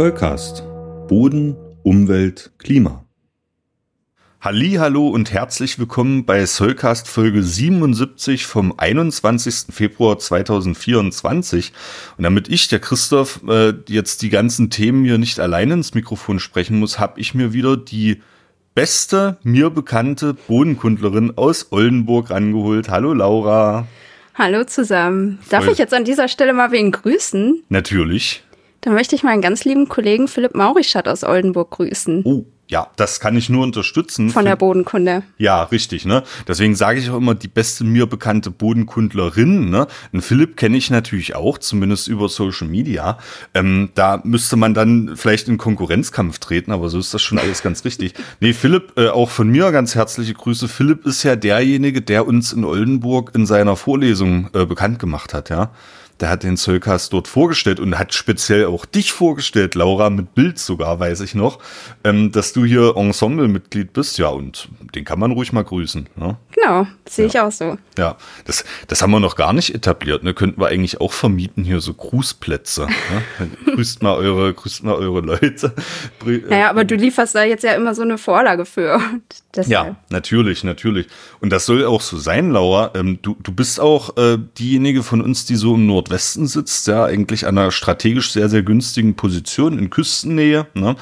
Zollcast. Boden, Umwelt, Klima. Hallo und herzlich willkommen bei Soulcast Folge 77 vom 21. Februar 2024. Und damit ich, der Christoph, äh, jetzt die ganzen Themen hier nicht alleine ins Mikrofon sprechen muss, habe ich mir wieder die beste mir bekannte Bodenkundlerin aus Oldenburg angeholt. Hallo Laura. Hallo zusammen. Darf Voll. ich jetzt an dieser Stelle mal wen grüßen? Natürlich. Dann möchte ich meinen ganz lieben Kollegen Philipp Maurischat aus Oldenburg grüßen. Oh, ja, das kann ich nur unterstützen. Von der Bodenkunde. Ja, richtig, ne? Deswegen sage ich auch immer die beste mir bekannte Bodenkundlerin, ne? Und Philipp kenne ich natürlich auch, zumindest über Social Media. Ähm, da müsste man dann vielleicht in Konkurrenzkampf treten, aber so ist das schon alles ganz richtig. Nee, Philipp, äh, auch von mir ganz herzliche Grüße. Philipp ist ja derjenige, der uns in Oldenburg in seiner Vorlesung äh, bekannt gemacht hat, ja der hat den Zollcast dort vorgestellt und hat speziell auch dich vorgestellt, Laura, mit Bild sogar, weiß ich noch, ähm, dass du hier Ensemble-Mitglied bist. Ja, und den kann man ruhig mal grüßen. Ne? Genau, sehe ja. ich auch so. Ja, das, das haben wir noch gar nicht etabliert. Ne? Könnten wir eigentlich auch vermieten hier so Grußplätze. Ne? grüßt mal eure, grüßt mal eure Leute. Naja, aber du lieferst da jetzt ja immer so eine Vorlage für. ja, natürlich, natürlich. Und das soll auch so sein, Laura. Ähm, du, du bist auch äh, diejenige von uns, die so im Nord Nordwesten sitzt, ja, eigentlich an einer strategisch sehr, sehr günstigen Position in Küstennähe. Ne?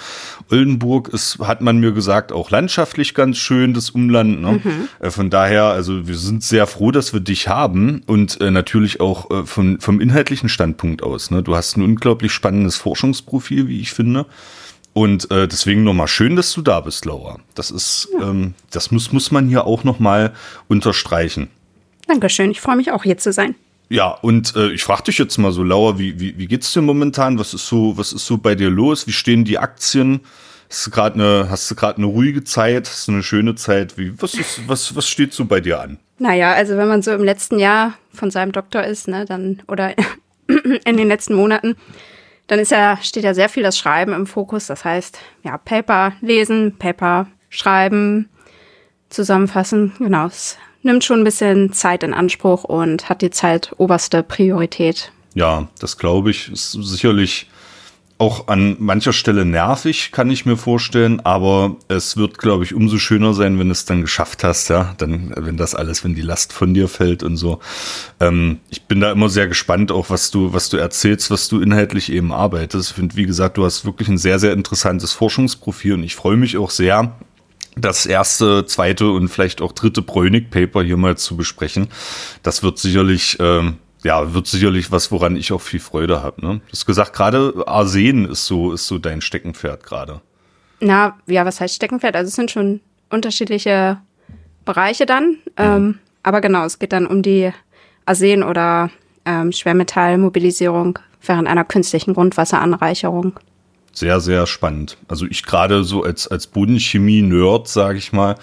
Oldenburg ist, hat man mir gesagt, auch landschaftlich ganz schön, das Umland. Ne? Mhm. Äh, von daher, also wir sind sehr froh, dass wir dich haben und äh, natürlich auch äh, von, vom inhaltlichen Standpunkt aus. Ne? Du hast ein unglaublich spannendes Forschungsprofil, wie ich finde. Und äh, deswegen nochmal schön, dass du da bist, Laura. Das ist, ja. ähm, das muss, muss man hier auch nochmal unterstreichen. Dankeschön, ich freue mich auch hier zu sein. Ja, und äh, ich frage dich jetzt mal so, Laura, wie, wie, wie geht's dir momentan? Was ist so, was ist so bei dir los? Wie stehen die Aktien? Hast du gerade eine, hast du gerade eine ruhige Zeit? Hast du eine schöne Zeit? Wie, was ist, was, was steht so bei dir an? Naja, also wenn man so im letzten Jahr von seinem Doktor ist, ne, dann, oder in den letzten Monaten, dann ist ja, steht ja sehr viel das Schreiben im Fokus. Das heißt, ja, Paper lesen, Paper schreiben, zusammenfassen, genau, es nimmt schon ein bisschen Zeit in Anspruch und hat die Zeit oberste Priorität. Ja, das glaube ich. Ist sicherlich auch an mancher Stelle nervig, kann ich mir vorstellen, aber es wird, glaube ich, umso schöner sein, wenn du es dann geschafft hast, ja, dann, wenn das alles, wenn die Last von dir fällt und so. Ähm, ich bin da immer sehr gespannt, auch was du, was du erzählst, was du inhaltlich eben arbeitest. Ich finde, wie gesagt, du hast wirklich ein sehr, sehr interessantes Forschungsprofil und ich freue mich auch sehr, das erste, zweite und vielleicht auch dritte Bräunig-Paper hier mal zu besprechen. Das wird sicherlich, ähm, ja, wird sicherlich was, woran ich auch viel Freude habe. Ne? Du hast gesagt, gerade Arsen ist so, ist so dein Steckenpferd gerade. Na, ja, was heißt Steckenpferd? Also es sind schon unterschiedliche Bereiche dann. Mhm. Ähm, aber genau, es geht dann um die Arsen- oder ähm, Schwermetallmobilisierung während einer künstlichen Grundwasseranreicherung sehr, sehr spannend. Also ich gerade so als, als Bodenchemie-Nerd, sage ich mal,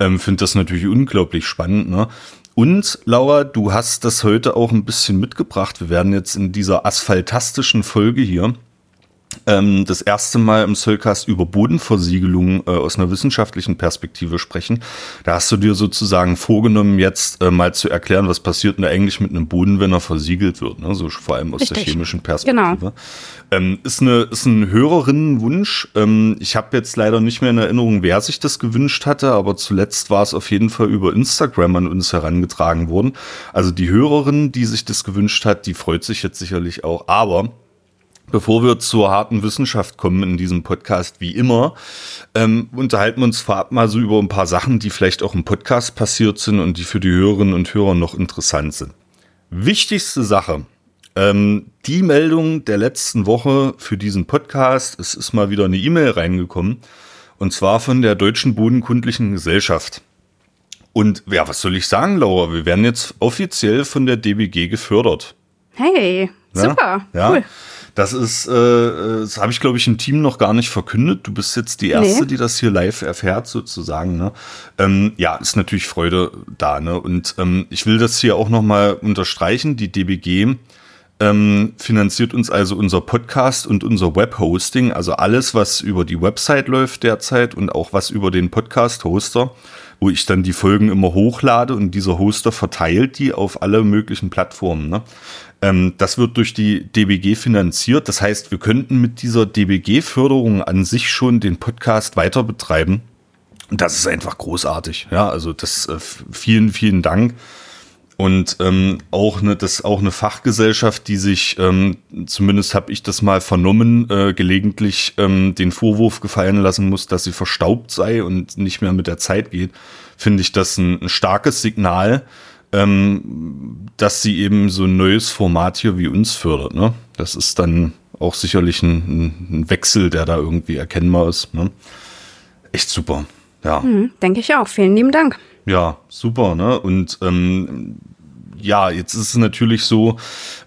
ähm, finde das natürlich unglaublich spannend. Ne? Und Laura, du hast das heute auch ein bisschen mitgebracht. Wir werden jetzt in dieser asphaltastischen Folge hier ähm, das erste Mal im Soulcast über Bodenversiegelung äh, aus einer wissenschaftlichen Perspektive sprechen. Da hast du dir sozusagen vorgenommen, jetzt äh, mal zu erklären, was passiert denn eigentlich mit einem Boden, wenn er versiegelt wird, ne? so vor allem aus Richtig. der chemischen Perspektive. Genau. Ähm, ist, eine, ist ein Hörerinnenwunsch. Ähm, ich habe jetzt leider nicht mehr in Erinnerung, wer sich das gewünscht hatte, aber zuletzt war es auf jeden Fall über Instagram an uns herangetragen worden. Also die Hörerin, die sich das gewünscht hat, die freut sich jetzt sicherlich auch. Aber Bevor wir zur harten Wissenschaft kommen in diesem Podcast, wie immer, ähm, unterhalten wir uns vorab mal so über ein paar Sachen, die vielleicht auch im Podcast passiert sind und die für die Hörerinnen und Hörer noch interessant sind. Wichtigste Sache, ähm, die Meldung der letzten Woche für diesen Podcast, es ist mal wieder eine E-Mail reingekommen, und zwar von der Deutschen Bodenkundlichen Gesellschaft. Und ja, was soll ich sagen, Laura? Wir werden jetzt offiziell von der DBG gefördert. Hey, super, ja, cool. Das ist, äh, das habe ich, glaube ich, im Team noch gar nicht verkündet. Du bist jetzt die Erste, nee. die das hier live erfährt, sozusagen. Ne? Ähm, ja, ist natürlich Freude da. Ne? Und ähm, ich will das hier auch nochmal unterstreichen. Die DBG ähm, finanziert uns also unser Podcast und unser Webhosting, also alles, was über die Website läuft derzeit und auch was über den Podcast-Hoster, wo ich dann die Folgen immer hochlade und dieser Hoster verteilt die auf alle möglichen Plattformen. Ne? Ähm, das wird durch die DBG finanziert. Das heißt, wir könnten mit dieser DBG-Förderung an sich schon den Podcast weiter betreiben. Und das ist einfach großartig. Ja, also das äh, vielen, vielen Dank. Und ähm, auch eine, das auch eine Fachgesellschaft, die sich, ähm, zumindest habe ich das mal vernommen, äh, gelegentlich ähm, den Vorwurf gefallen lassen muss, dass sie verstaubt sei und nicht mehr mit der Zeit geht, finde ich das ein, ein starkes Signal, ähm, dass sie eben so ein neues Format hier wie uns fördert. Ne? Das ist dann auch sicherlich ein, ein Wechsel, der da irgendwie erkennbar ist. Ne? Echt super. Ja. Mhm, Denke ich auch. Vielen lieben Dank. Ja, super, ne? Und ähm, ja, jetzt ist es natürlich so,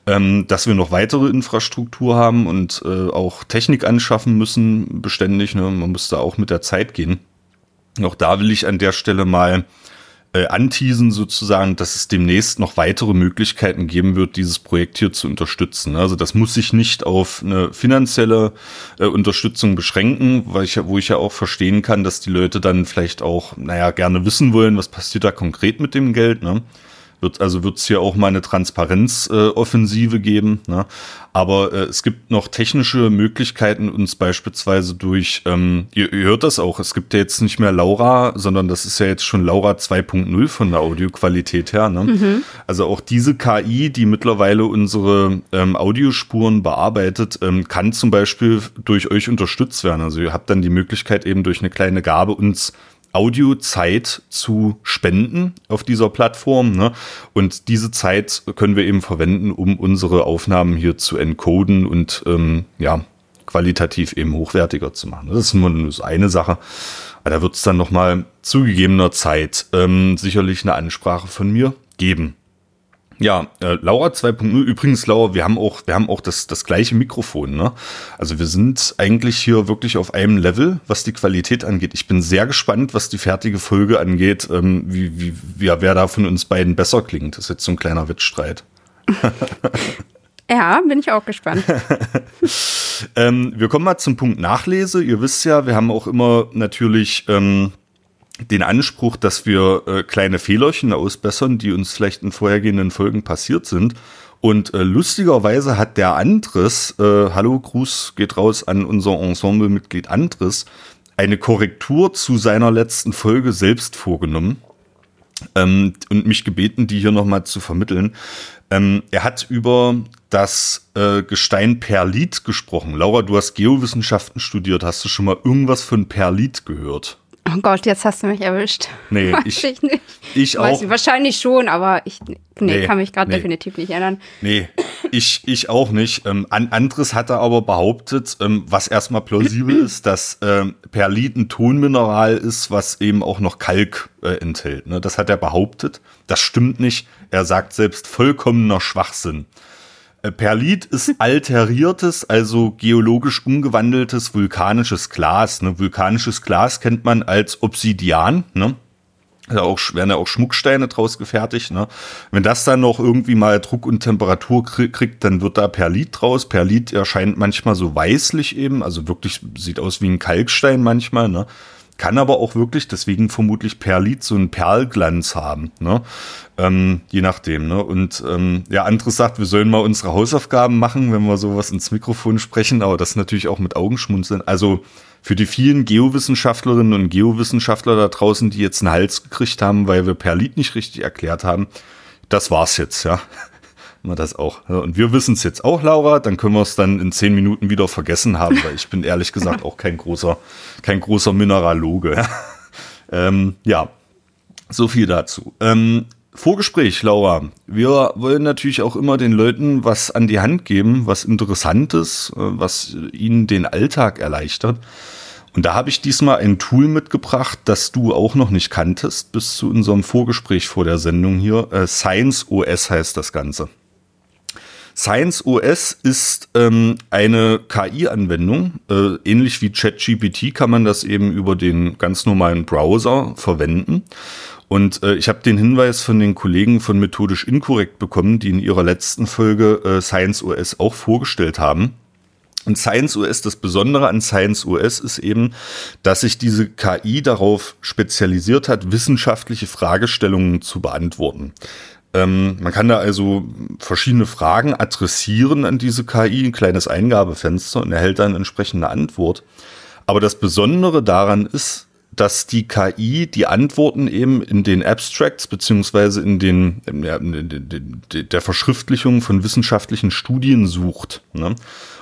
ähm, dass wir noch weitere Infrastruktur haben und äh, auch Technik anschaffen müssen, beständig. Ne? Man muss da auch mit der Zeit gehen. Auch da will ich an der Stelle mal äh, anteasen sozusagen, dass es demnächst noch weitere Möglichkeiten geben wird, dieses Projekt hier zu unterstützen. Also das muss sich nicht auf eine finanzielle äh, Unterstützung beschränken, weil ich wo ich ja auch verstehen kann, dass die Leute dann vielleicht auch, naja, gerne wissen wollen, was passiert da konkret mit dem Geld. Ne? Wird, also wird es hier auch mal eine Transparenzoffensive äh, geben. Ne? Aber äh, es gibt noch technische Möglichkeiten, uns beispielsweise durch, ähm, ihr, ihr hört das auch, es gibt ja jetzt nicht mehr Laura, sondern das ist ja jetzt schon Laura 2.0 von der Audioqualität her. Ne? Mhm. Also auch diese KI, die mittlerweile unsere ähm, Audiospuren bearbeitet, ähm, kann zum Beispiel durch euch unterstützt werden. Also ihr habt dann die Möglichkeit eben durch eine kleine Gabe uns Audiozeit zu spenden auf dieser Plattform. Ne? Und diese Zeit können wir eben verwenden, um unsere Aufnahmen hier zu encoden und ähm, ja, qualitativ eben hochwertiger zu machen. Das ist nur eine Sache. Aber da wird es dann nochmal zugegebener Zeit ähm, sicherlich eine Ansprache von mir geben. Ja, äh, Laura 2.0. Übrigens, Laura, wir haben auch, wir haben auch das, das gleiche Mikrofon, ne? Also wir sind eigentlich hier wirklich auf einem Level, was die Qualität angeht. Ich bin sehr gespannt, was die fertige Folge angeht, ähm, wie, wie, wie, wer da von uns beiden besser klingt. Das ist jetzt so ein kleiner Wettstreit. ja, bin ich auch gespannt. ähm, wir kommen mal zum Punkt Nachlese. Ihr wisst ja, wir haben auch immer natürlich ähm, den Anspruch, dass wir äh, kleine Fehlerchen ausbessern, die uns vielleicht in vorhergehenden Folgen passiert sind. Und äh, lustigerweise hat der Andres, äh, hallo, Gruß geht raus an unser Ensemblemitglied Andres, eine Korrektur zu seiner letzten Folge selbst vorgenommen ähm, und mich gebeten, die hier nochmal zu vermitteln. Ähm, er hat über das äh, Gestein Perlit gesprochen. Laura, du hast Geowissenschaften studiert. Hast du schon mal irgendwas von Perlit gehört? Oh Gott, jetzt hast du mich erwischt. Nee, ich, ich nicht. Ich auch. Weiß, wahrscheinlich schon, aber ich nee, nee kann mich gerade nee. definitiv nicht erinnern. Nee, ich, ich auch nicht. Ähm, anderes hat er aber behauptet, ähm, was erstmal plausibel ist, dass ähm, Perlit ein Tonmineral ist, was eben auch noch Kalk äh, enthält. Ne? Das hat er behauptet. Das stimmt nicht. Er sagt selbst vollkommener Schwachsinn. Äh, Perlit ist alteriertes, also geologisch umgewandeltes vulkanisches Glas. Ne? Vulkanisches Glas kennt man als Obsidian. Ne? Da auch, werden ja auch Schmucksteine draus gefertigt. Ne? Wenn das dann noch irgendwie mal Druck und Temperatur kriegt, dann wird da Perlit draus. Perlit erscheint manchmal so weißlich eben, also wirklich sieht aus wie ein Kalkstein manchmal. Ne? Kann aber auch wirklich, deswegen vermutlich Perlit, so einen Perlglanz haben, ne? Ähm, je nachdem, ne? Und ähm, ja, anderes sagt, wir sollen mal unsere Hausaufgaben machen, wenn wir sowas ins Mikrofon sprechen, aber das natürlich auch mit Augenschmunzeln. Also für die vielen Geowissenschaftlerinnen und Geowissenschaftler da draußen, die jetzt einen Hals gekriegt haben, weil wir Perlit nicht richtig erklärt haben, das war's jetzt, ja wir das auch. Und wir wissen es jetzt auch, Laura, dann können wir es dann in zehn Minuten wieder vergessen haben, weil ich bin ehrlich gesagt auch kein großer, kein großer Mineraloge. ähm, ja, so viel dazu. Ähm, Vorgespräch, Laura. Wir wollen natürlich auch immer den Leuten was an die Hand geben, was Interessantes, äh, was ihnen den Alltag erleichtert. Und da habe ich diesmal ein Tool mitgebracht, das du auch noch nicht kanntest, bis zu unserem Vorgespräch vor der Sendung hier. Äh, Science OS heißt das Ganze. Science OS ist ähm, eine KI-Anwendung. Äh, ähnlich wie ChatGPT kann man das eben über den ganz normalen Browser verwenden. Und äh, ich habe den Hinweis von den Kollegen von Methodisch Inkorrekt bekommen, die in ihrer letzten Folge äh, Science OS auch vorgestellt haben. Und Science OS, das Besondere an Science OS ist eben, dass sich diese KI darauf spezialisiert hat, wissenschaftliche Fragestellungen zu beantworten. Ähm, man kann da also verschiedene Fragen adressieren an diese KI, ein kleines Eingabefenster und erhält dann entsprechende Antwort. Aber das Besondere daran ist, dass die KI die Antworten eben in den Abstracts beziehungsweise in den in der Verschriftlichung von wissenschaftlichen Studien sucht. Ne?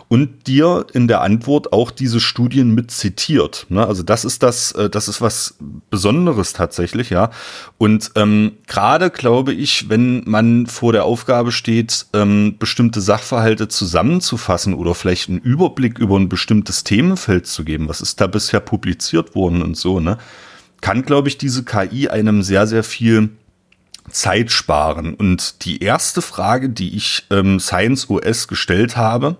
Und dir in der Antwort auch diese Studien mit zitiert. Ne? Also das ist das, äh, das ist was Besonderes tatsächlich, ja. Und ähm, gerade glaube ich, wenn man vor der Aufgabe steht, ähm, bestimmte Sachverhalte zusammenzufassen oder vielleicht einen Überblick über ein bestimmtes Themenfeld zu geben, was ist da bisher publiziert worden und so, ne, kann, glaube ich, diese KI einem sehr, sehr viel Zeit sparen. Und die erste Frage, die ich ähm, Science OS gestellt habe,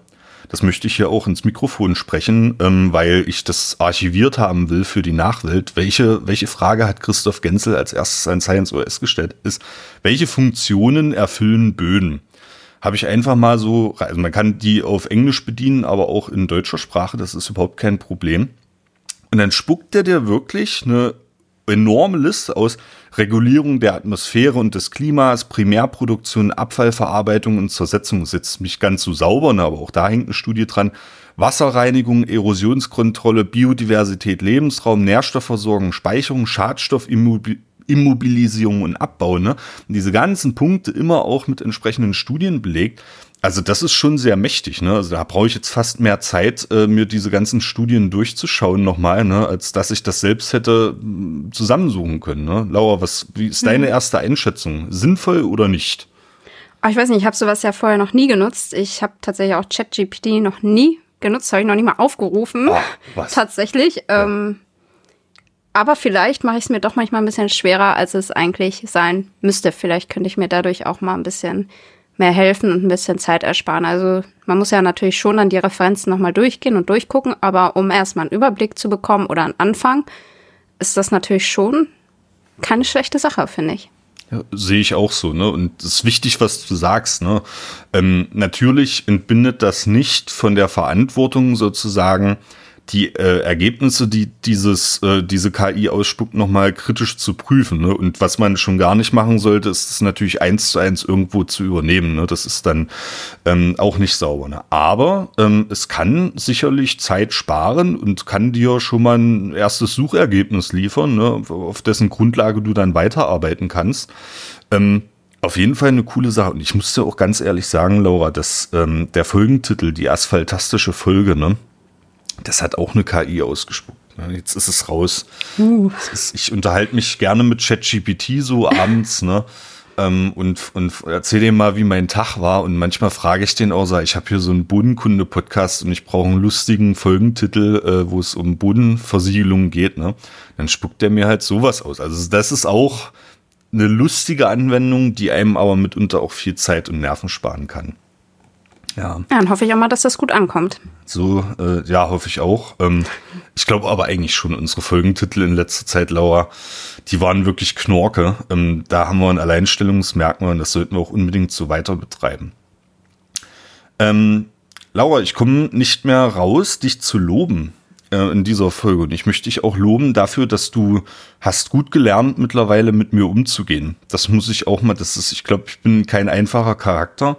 das möchte ich hier auch ins Mikrofon sprechen, ähm, weil ich das archiviert haben will für die Nachwelt. Welche, welche Frage hat Christoph Genzel als erstes an Science OS gestellt? Ist, welche Funktionen erfüllen Böden? Habe ich einfach mal so, also man kann die auf Englisch bedienen, aber auch in deutscher Sprache, das ist überhaupt kein Problem. Und dann spuckt er dir wirklich eine enorme Liste aus Regulierung der Atmosphäre und des Klimas, Primärproduktion, Abfallverarbeitung und Zersetzung. Jetzt nicht ganz so sauber, ne, aber auch da hängt eine Studie dran. Wasserreinigung, Erosionskontrolle, Biodiversität, Lebensraum, Nährstoffversorgung, Speicherung, Schadstoffimmobilisierung und Abbau. Ne? Und diese ganzen Punkte immer auch mit entsprechenden Studien belegt. Also das ist schon sehr mächtig, ne? Also da brauche ich jetzt fast mehr Zeit, äh, mir diese ganzen Studien durchzuschauen nochmal, ne, als dass ich das selbst hätte mm, zusammensuchen können. Ne? Laura, was, wie ist deine hm. erste Einschätzung? Sinnvoll oder nicht? Oh, ich weiß nicht, ich habe sowas ja vorher noch nie genutzt. Ich habe tatsächlich auch ChatGPT noch nie genutzt, habe ich noch nie mal aufgerufen. Oh, was? Tatsächlich. Ja. Ähm, aber vielleicht mache ich es mir doch manchmal ein bisschen schwerer, als es eigentlich sein müsste. Vielleicht könnte ich mir dadurch auch mal ein bisschen mehr helfen und ein bisschen Zeit ersparen. Also man muss ja natürlich schon an die Referenzen nochmal durchgehen und durchgucken, aber um erstmal einen Überblick zu bekommen oder einen Anfang, ist das natürlich schon keine schlechte Sache, finde ich. Ja, sehe ich auch so, ne? Und es ist wichtig, was du sagst, ne? Ähm, natürlich entbindet das nicht von der Verantwortung sozusagen, die äh, Ergebnisse, die dieses, äh, diese KI ausspuckt, nochmal kritisch zu prüfen. Ne? Und was man schon gar nicht machen sollte, ist es natürlich eins zu eins irgendwo zu übernehmen. Ne? Das ist dann ähm, auch nicht sauber. Ne? Aber ähm, es kann sicherlich Zeit sparen und kann dir schon mal ein erstes Suchergebnis liefern, ne? auf dessen Grundlage du dann weiterarbeiten kannst. Ähm, auf jeden Fall eine coole Sache. Und ich muss dir auch ganz ehrlich sagen, Laura, dass ähm, der Folgentitel, die asphaltastische Folge, ne, das hat auch eine KI ausgespuckt. Jetzt ist es raus. Uh. Ist, ich unterhalte mich gerne mit ChatGPT so abends, ne? Ähm, und, und erzähle dem mal, wie mein Tag war. Und manchmal frage ich den auch, sag, ich habe hier so einen Bodenkunde-Podcast und ich brauche einen lustigen Folgentitel, äh, wo es um Bodenversiegelung geht. Ne? Dann spuckt der mir halt sowas aus. Also das ist auch eine lustige Anwendung, die einem aber mitunter auch viel Zeit und Nerven sparen kann. Ja. ja, dann hoffe ich auch mal, dass das gut ankommt. So, äh, ja, hoffe ich auch. Ähm, ich glaube aber eigentlich schon unsere Folgentitel in letzter Zeit, Laura, die waren wirklich Knorke. Ähm, da haben wir ein Alleinstellungsmerkmal und das sollten wir auch unbedingt so weiter betreiben. Ähm, Laura, ich komme nicht mehr raus, dich zu loben äh, in dieser Folge. Und ich möchte dich auch loben dafür, dass du hast gut gelernt, mittlerweile mit mir umzugehen. Das muss ich auch mal, das ist, ich glaube, ich bin kein einfacher Charakter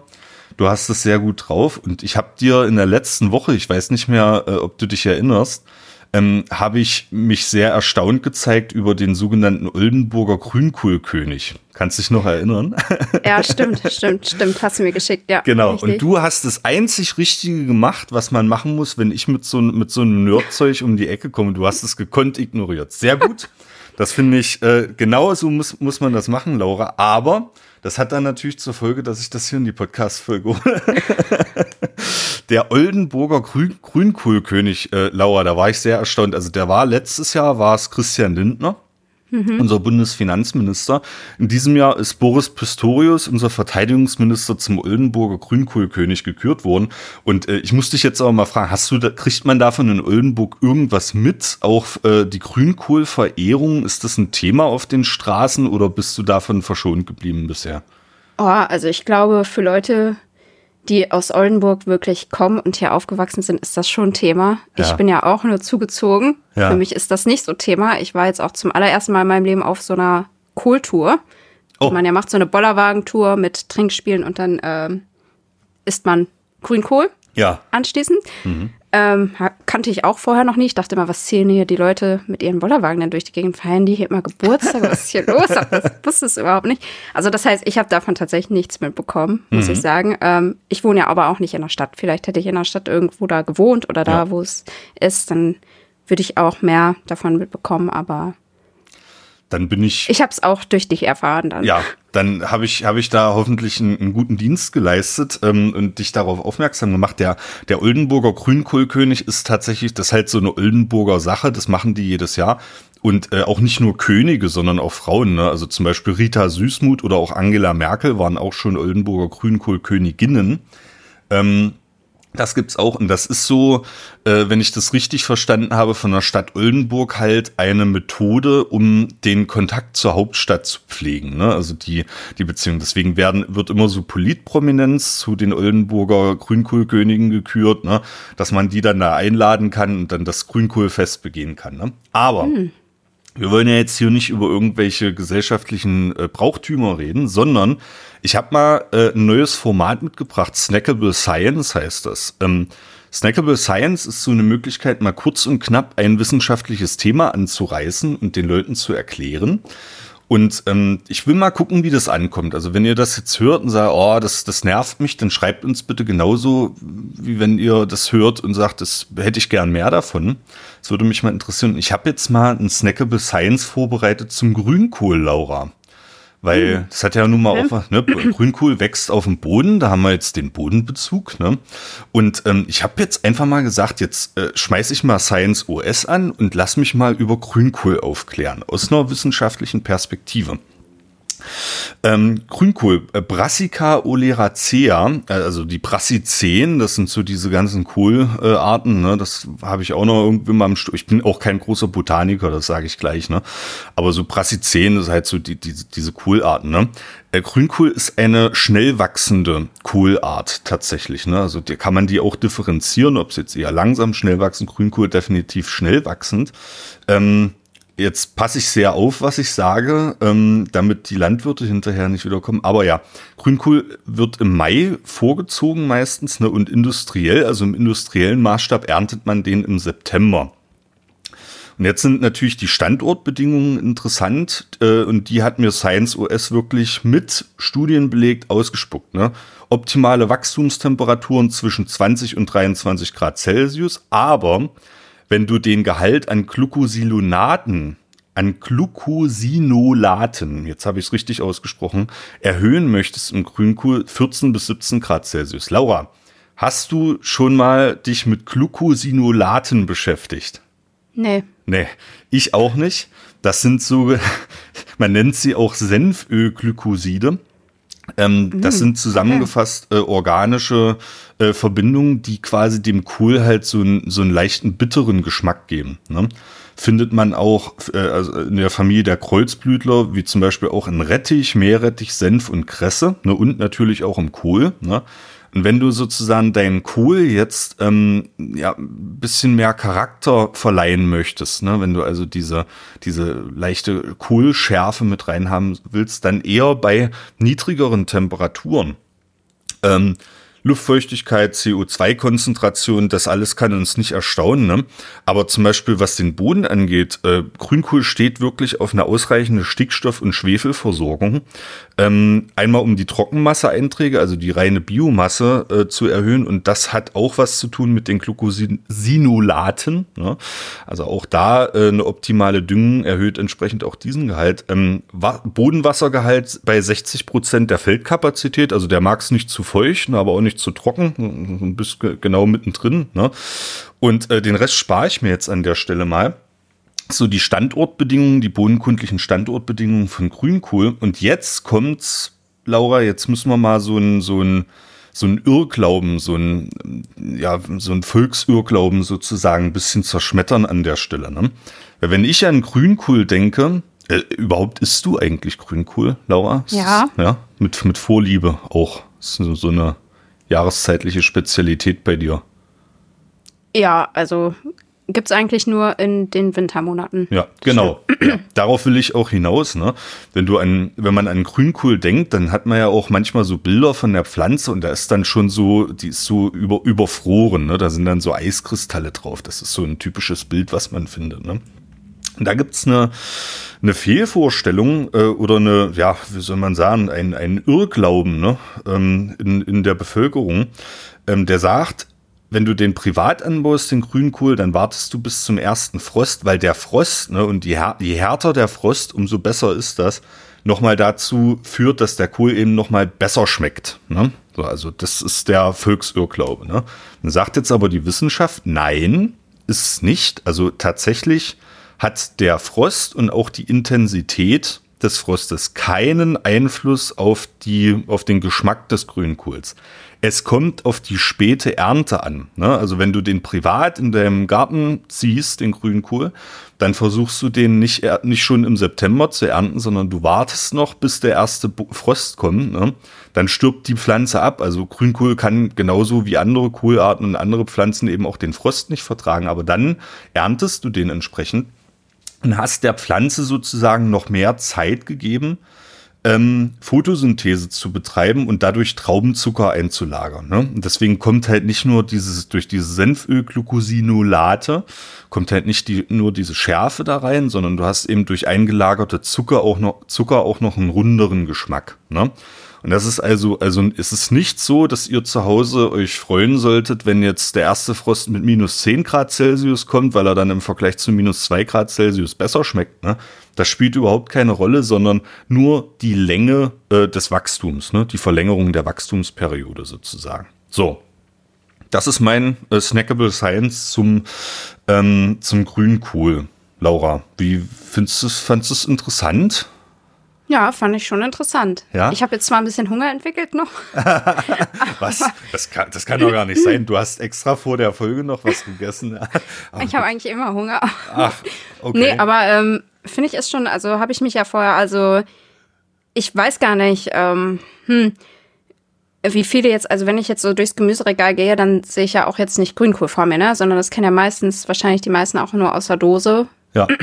du hast es sehr gut drauf. Und ich habe dir in der letzten Woche, ich weiß nicht mehr, äh, ob du dich erinnerst, ähm, habe ich mich sehr erstaunt gezeigt über den sogenannten Oldenburger Grünkohlkönig. Kannst dich noch erinnern? Ja, stimmt, stimmt, stimmt. Hast du mir geschickt, ja. Genau. Richtig. Und du hast das einzig Richtige gemacht, was man machen muss, wenn ich mit so, mit so einem Nerdzeug um die Ecke komme. Du hast es gekonnt ignoriert. Sehr gut. Das finde ich, äh, genau so muss, muss man das machen, Laura. Aber das hat dann natürlich zur Folge, dass ich das hier in die Podcast-Folge hole. der Oldenburger Grün Grünkohlkönig, äh, Laura, da war ich sehr erstaunt. Also der war letztes Jahr, war es Christian Lindner mhm. unser Bundesfinanzminister. In diesem Jahr ist Boris Pistorius, unser Verteidigungsminister, zum Oldenburger Grünkohlkönig gekürt worden. Und äh, ich muss dich jetzt aber mal fragen, hast du da, kriegt man davon in Oldenburg irgendwas mit? Auch äh, die Grünkohlverehrung, ist das ein Thema auf den Straßen oder bist du davon verschont geblieben bisher? Oh, also ich glaube, für Leute, die aus Oldenburg wirklich kommen und hier aufgewachsen sind, ist das schon Thema. Ja. Ich bin ja auch nur zugezogen. Ja. Für mich ist das nicht so Thema. Ich war jetzt auch zum allerersten Mal in meinem Leben auf so einer Kohltour. Oh. Man ja macht so eine Bollerwagentour mit Trinkspielen und dann ähm, isst man Grünkohl. Ja. Anschließend. Mhm. Ähm, kannte ich auch vorher noch nicht. Ich dachte immer, was zählen hier die Leute mit ihren Bollerwagen denn durch die Gegend? Feiern die hier immer Geburtstag? Was ist hier los? Aber das wusste es überhaupt nicht. Also das heißt, ich habe davon tatsächlich nichts mitbekommen, muss mhm. ich sagen. Ähm, ich wohne ja aber auch nicht in der Stadt. Vielleicht hätte ich in der Stadt irgendwo da gewohnt oder da, ja. wo es ist, dann würde ich auch mehr davon mitbekommen, aber dann bin ich. Ich habe es auch durch dich erfahren dann. Ja, dann habe ich habe ich da hoffentlich einen, einen guten Dienst geleistet ähm, und dich darauf aufmerksam gemacht. Der der Oldenburger Grünkohlkönig ist tatsächlich das ist halt so eine Oldenburger Sache. Das machen die jedes Jahr und äh, auch nicht nur Könige, sondern auch Frauen. Ne? Also zum Beispiel Rita Süßmuth oder auch Angela Merkel waren auch schon Oldenburger Grünkohlköniginnen. Ähm, das gibt's auch und das ist so, äh, wenn ich das richtig verstanden habe, von der Stadt Oldenburg halt eine Methode, um den Kontakt zur Hauptstadt zu pflegen. Ne? Also die die Beziehung. Deswegen werden wird immer so Politprominenz zu den Oldenburger Grünkohlkönigen gekürt, ne? dass man die dann da einladen kann und dann das Grünkohlfest begehen kann. Ne? Aber hm. Wir wollen ja jetzt hier nicht über irgendwelche gesellschaftlichen äh, Brauchtümer reden, sondern ich habe mal äh, ein neues Format mitgebracht. Snackable Science heißt das. Ähm, Snackable Science ist so eine Möglichkeit, mal kurz und knapp ein wissenschaftliches Thema anzureißen und den Leuten zu erklären. Und ähm, ich will mal gucken, wie das ankommt. Also wenn ihr das jetzt hört und sagt, oh, das, das nervt mich, dann schreibt uns bitte genauso, wie wenn ihr das hört und sagt, das hätte ich gern mehr davon. Das würde mich mal interessieren. Ich habe jetzt mal ein Snackable Science vorbereitet zum Grünkohl, Laura. Weil hm. das hat ja nun mal auch, ne, Grünkohl wächst auf dem Boden, da haben wir jetzt den Bodenbezug, ne? Und ähm, ich habe jetzt einfach mal gesagt, jetzt äh, schmeiß ich mal Science OS an und lass mich mal über Grünkohl aufklären, aus einer wissenschaftlichen Perspektive. Ähm, Grünkohl, äh, Brassica oleracea, äh, also die Brassiceen, das sind so diese ganzen Kohlarten, ne? das habe ich auch noch irgendwie mal im Stu Ich bin auch kein großer Botaniker, das sage ich gleich, ne? aber so Brassiceen, das ist halt so die, die, diese Kohlarten. Ne? Äh, Grünkohl ist eine schnell wachsende Kohlart tatsächlich. Ne? Also da kann man die auch differenzieren, ob es jetzt eher langsam schnell wachsend, Grünkohl definitiv schnell wachsend. Ähm, Jetzt passe ich sehr auf, was ich sage, ähm, damit die Landwirte hinterher nicht wiederkommen. Aber ja, Grünkohl wird im Mai vorgezogen meistens ne, und industriell, also im industriellen Maßstab erntet man den im September. Und jetzt sind natürlich die Standortbedingungen interessant äh, und die hat mir Science OS wirklich mit Studien belegt ausgespuckt. Ne? Optimale Wachstumstemperaturen zwischen 20 und 23 Grad Celsius, aber wenn du den Gehalt an Glucosilolaten an Glucosinolaten, jetzt habe ich es richtig ausgesprochen, erhöhen möchtest im Grünkohl 14 bis 17 Grad Celsius. Laura, hast du schon mal dich mit Glucosinolaten beschäftigt? Nee. Nee, ich auch nicht. Das sind so, man nennt sie auch Senfölglykoside. Ähm, mhm. Das sind zusammengefasst äh, organische äh, Verbindungen, die quasi dem Kohl halt so, ein, so einen leichten bitteren Geschmack geben. Ne? Findet man auch äh, also in der Familie der Kreuzblütler, wie zum Beispiel auch in Rettich, Meerrettich, Senf und Kresse ne? und natürlich auch im Kohl. Ne? Und wenn du sozusagen deinen Kohl jetzt ähm, ja ein bisschen mehr Charakter verleihen möchtest, ne, wenn du also diese diese leichte Kohlschärfe mit reinhaben willst, dann eher bei niedrigeren Temperaturen. Ähm, Luftfeuchtigkeit, CO2-Konzentration, das alles kann uns nicht erstaunen. Ne? Aber zum Beispiel, was den Boden angeht, äh, Grünkohl steht wirklich auf eine ausreichende Stickstoff- und Schwefelversorgung. Ähm, einmal um die Trockenmasseeinträge, also die reine Biomasse äh, zu erhöhen. Und das hat auch was zu tun mit den Glucosinolaten. Ne? Also auch da äh, eine optimale Düngung erhöht entsprechend auch diesen Gehalt. Ähm, Bodenwassergehalt bei 60 Prozent der Feldkapazität, also der mag es nicht zu feucht, ne, aber auch nicht zu trocken, ein bisschen genau mittendrin. Ne? Und äh, den Rest spare ich mir jetzt an der Stelle mal so die Standortbedingungen, die bodenkundlichen Standortbedingungen von Grünkohl. Und jetzt kommt's, Laura, jetzt müssen wir mal so ein, so ein, so ein Irrglauben, so ein, ja, so ein Volksirrglauben sozusagen ein bisschen zerschmettern an der Stelle. Ne? Weil wenn ich an Grünkohl denke, äh, überhaupt isst du eigentlich Grünkohl, Laura? Ja. Ja, mit, mit Vorliebe auch. Das ist so, so eine jahreszeitliche Spezialität bei dir. Ja, also gibt es eigentlich nur in den Wintermonaten. Ja, genau. ja, darauf will ich auch hinaus. Ne? Wenn du an, wenn man an Grünkohl denkt, dann hat man ja auch manchmal so Bilder von der Pflanze und da ist dann schon so, die ist so über, überfroren. Ne? Da sind dann so Eiskristalle drauf. Das ist so ein typisches Bild, was man findet. Ne? Da gibt's eine, eine Fehlvorstellung äh, oder eine, ja, wie soll man sagen, ein, ein Irrglauben ne? ähm, in, in der Bevölkerung, ähm, der sagt, wenn du den privat anbaust, den Grünkohl, dann wartest du bis zum ersten Frost, weil der Frost, ne, und je, je härter der Frost, umso besser ist das, nochmal dazu führt, dass der Kohl eben nochmal besser schmeckt. Ne? So, also das ist der Volksirrglaube. Ne? Dann sagt jetzt aber die Wissenschaft, nein, ist nicht. Also tatsächlich hat der Frost und auch die Intensität des Frostes keinen Einfluss auf, die, auf den Geschmack des Grünkohls. Es kommt auf die späte Ernte an. Ne? Also wenn du den privat in deinem Garten ziehst, den Grünkohl, dann versuchst du den nicht, nicht schon im September zu ernten, sondern du wartest noch, bis der erste Frost kommt. Ne? Dann stirbt die Pflanze ab. Also Grünkohl kann genauso wie andere Kohlarten und andere Pflanzen eben auch den Frost nicht vertragen. Aber dann erntest du den entsprechend und hast der Pflanze sozusagen noch mehr Zeit gegeben, ähm, Photosynthese zu betreiben und dadurch Traubenzucker einzulagern. Ne? Und deswegen kommt halt nicht nur dieses, durch diese Senfölglucosinolate, kommt halt nicht die, nur diese Schärfe da rein, sondern du hast eben durch eingelagerte Zucker auch noch, Zucker auch noch einen runderen Geschmack. Ne? Und das ist also, also es ist nicht so, dass ihr zu Hause euch freuen solltet, wenn jetzt der erste Frost mit minus 10 Grad Celsius kommt, weil er dann im Vergleich zu minus 2 Grad Celsius besser schmeckt. Ne? Das spielt überhaupt keine Rolle, sondern nur die Länge äh, des Wachstums, ne? die Verlängerung der Wachstumsperiode sozusagen. So, das ist mein äh, Snackable Science zum, ähm, zum Grünkohl. Laura, wie findest du es interessant? Ja, fand ich schon interessant. Ja? Ich habe jetzt zwar ein bisschen Hunger entwickelt noch. was? Das kann, das kann doch gar nicht sein. Du hast extra vor der Folge noch was gegessen. ich habe eigentlich immer Hunger. Ach, okay. Nee, aber ähm, finde ich es schon, also habe ich mich ja vorher, also ich weiß gar nicht, ähm, hm, wie viele jetzt, also wenn ich jetzt so durchs Gemüseregal gehe, dann sehe ich ja auch jetzt nicht Grünkohl vor mir, ne? Sondern das kennen ja meistens wahrscheinlich die meisten auch nur aus der Dose. Ja.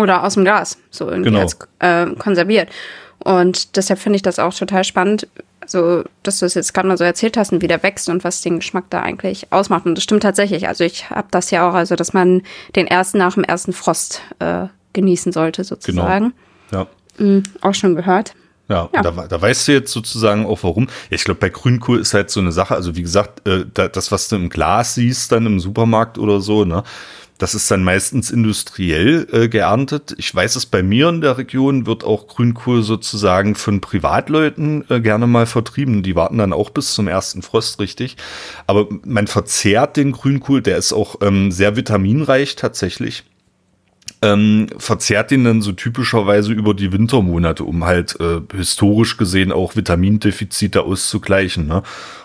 Oder aus dem Glas, so irgendwie Genau. als äh, konserviert. Und deshalb finde ich das auch total spannend, so dass du es jetzt gerade mal so erzählt hast und wie der wächst und was den Geschmack da eigentlich ausmacht. Und das stimmt tatsächlich. Also ich habe das ja auch, also dass man den ersten nach dem ersten Frost äh, genießen sollte, sozusagen. Ja. Mhm, auch schon gehört. Ja, Ja. Da, da weißt du jetzt sozusagen auch warum. Ja, ich glaube, bei Grünkohl ist halt so eine Sache, also wie gesagt, äh, da, das, was du im Glas siehst, dann im Supermarkt oder so, ne, das ist dann meistens industriell äh, geerntet. Ich weiß es bei mir in der Region wird auch Grünkohl sozusagen von Privatleuten äh, gerne mal vertrieben. Die warten dann auch bis zum ersten Frost, richtig. Aber man verzehrt den Grünkohl, der ist auch ähm, sehr vitaminreich tatsächlich ähm, verzehrt den dann so typischerweise über die Wintermonate, um halt äh, historisch gesehen auch Vitamindefizite auszugleichen, ne?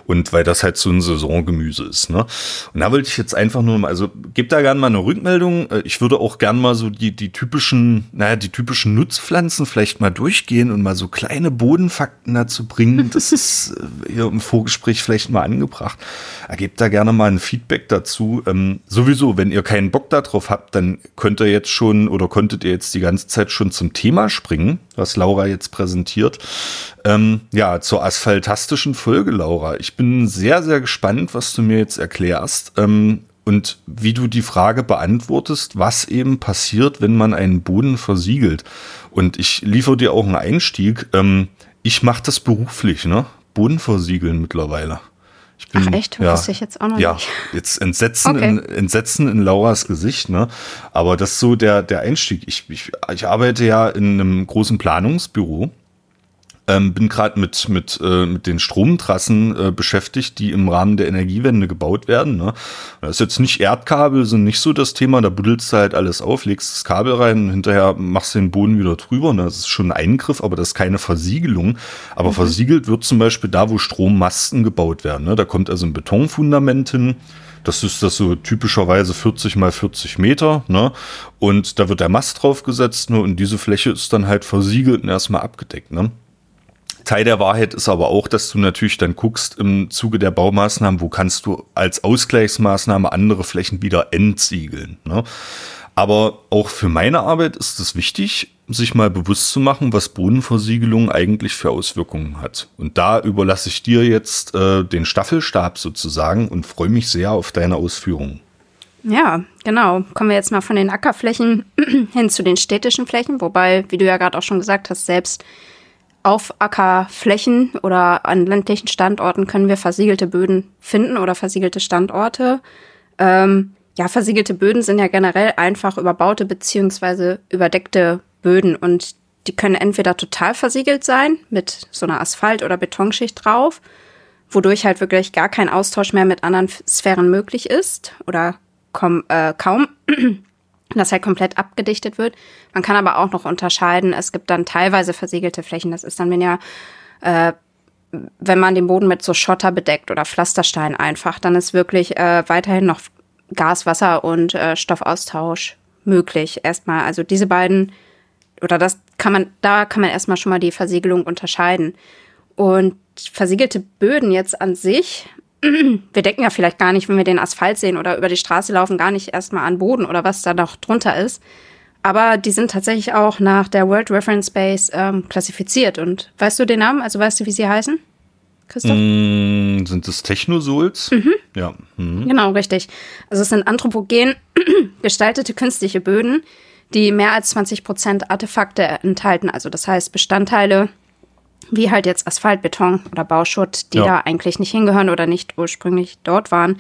Und weil das halt so ein Saisongemüse ist, ne? Und da wollte ich jetzt einfach nur mal, also gebt da gerne mal eine Rückmeldung. Äh, Ich würde auch gern mal so die, die typischen, naja, die typischen Nutzpflanzen vielleicht mal durchgehen und mal so kleine Bodenfakten dazu bringen. Das ist äh, hier im Vorgespräch vielleicht mal angebracht. Äh, Gebt da gerne mal ein Feedback dazu. Ähm, sowieso, wenn ihr keinen Bock darauf habt, dann könnt ihr jetzt schon oder konntet ihr jetzt die ganze Zeit schon zum Thema springen, was Laura jetzt präsentiert. Ähm, ja, zur asphaltastischen Folge, Laura. Ich bin sehr, sehr gespannt, was du mir jetzt erklärst. Ähm, und wie du die Frage beantwortest, was eben passiert, wenn man einen Boden versiegelt. Und ich liefere dir auch einen Einstieg. Ähm, ich mache das beruflich, ne? Boden versiegeln mittlerweile. Ich bin, Ach echt? Wusste ich jetzt auch noch ja, nicht. jetzt Entsetzen, Okay. in, Entsetzen in Lauras Gesicht, ne? Aber das ist so der, der Einstieg. Ich, ich, ich arbeite ja in einem großen Planungsbüro. Ähm, bin gerade mit, mit, äh, mit den Stromtrassen äh, beschäftigt, die im Rahmen der Energiewende gebaut werden. Ne? Das ist jetzt nicht Erdkabel, sind nicht so das Thema, da buddelst du halt alles auf, legst das Kabel rein, hinterher machst du den Boden wieder drüber. Ne? Das ist schon ein Eingriff, aber das ist keine Versiegelung. Aber versiegelt wird zum Beispiel da, wo Strommasten gebaut werden. Ne? Da kommt also ein Betonfundament hin. Das ist das so typischerweise 40 mal 40 Meter, ne? Und da wird der Mast draufgesetzt, ne? Und diese Fläche ist dann halt versiegelt und erstmal abgedeckt, ne? Teil der Wahrheit ist aber auch, dass du natürlich dann guckst im Zuge der Baumaßnahmen, wo kannst du als Ausgleichsmaßnahme andere Flächen wieder entsiegeln. Ne? Aber auch für meine Arbeit ist es wichtig, sich mal bewusst zu machen, was Bodenversiegelung eigentlich für Auswirkungen hat. Und da überlasse ich dir jetzt äh, den Staffelstab sozusagen und freue mich sehr auf deine Ausführungen. Ja, genau. Kommen wir jetzt mal von den Ackerflächen hin zu den städtischen Flächen, wobei, wie du ja gerade auch schon gesagt hast, selbst auf Ackerflächen oder an ländlichen Standorten können wir versiegelte Böden finden oder versiegelte Standorte. Ähm, ja, versiegelte Böden sind ja generell einfach überbaute beziehungsweise überdeckte Böden und die können entweder total versiegelt sein mit so einer Asphalt- oder Betonschicht drauf, wodurch halt wirklich gar kein Austausch mehr mit anderen Sphären möglich ist oder kaum, äh, kaum, dass halt komplett abgedichtet wird. Man kann aber auch noch unterscheiden, es gibt dann teilweise versiegelte Flächen, das ist dann, wenn ja äh, wenn man den Boden mit so Schotter bedeckt oder Pflasterstein einfach, dann ist wirklich äh, weiterhin noch Gas, Wasser und äh, Stoffaustausch möglich. Erstmal, also diese beiden, oder das kann man, da kann man erstmal schon mal die Versiegelung unterscheiden. Und versiegelte Böden jetzt an sich, wir denken ja vielleicht gar nicht, wenn wir den Asphalt sehen oder über die Straße laufen, gar nicht erstmal an Boden oder was da noch drunter ist. Aber die sind tatsächlich auch nach der World Reference Base ähm, klassifiziert. Und weißt du den Namen? Also weißt du, wie sie heißen? Christoph? Mm, sind das Technosouls? Mhm. Ja. Mhm. Genau, richtig. Also es sind anthropogen gestaltete künstliche Böden, die mehr als 20 Prozent Artefakte enthalten. Also das heißt Bestandteile wie halt jetzt Asphalt, Beton oder Bauschutt, die ja. da eigentlich nicht hingehören oder nicht ursprünglich dort waren.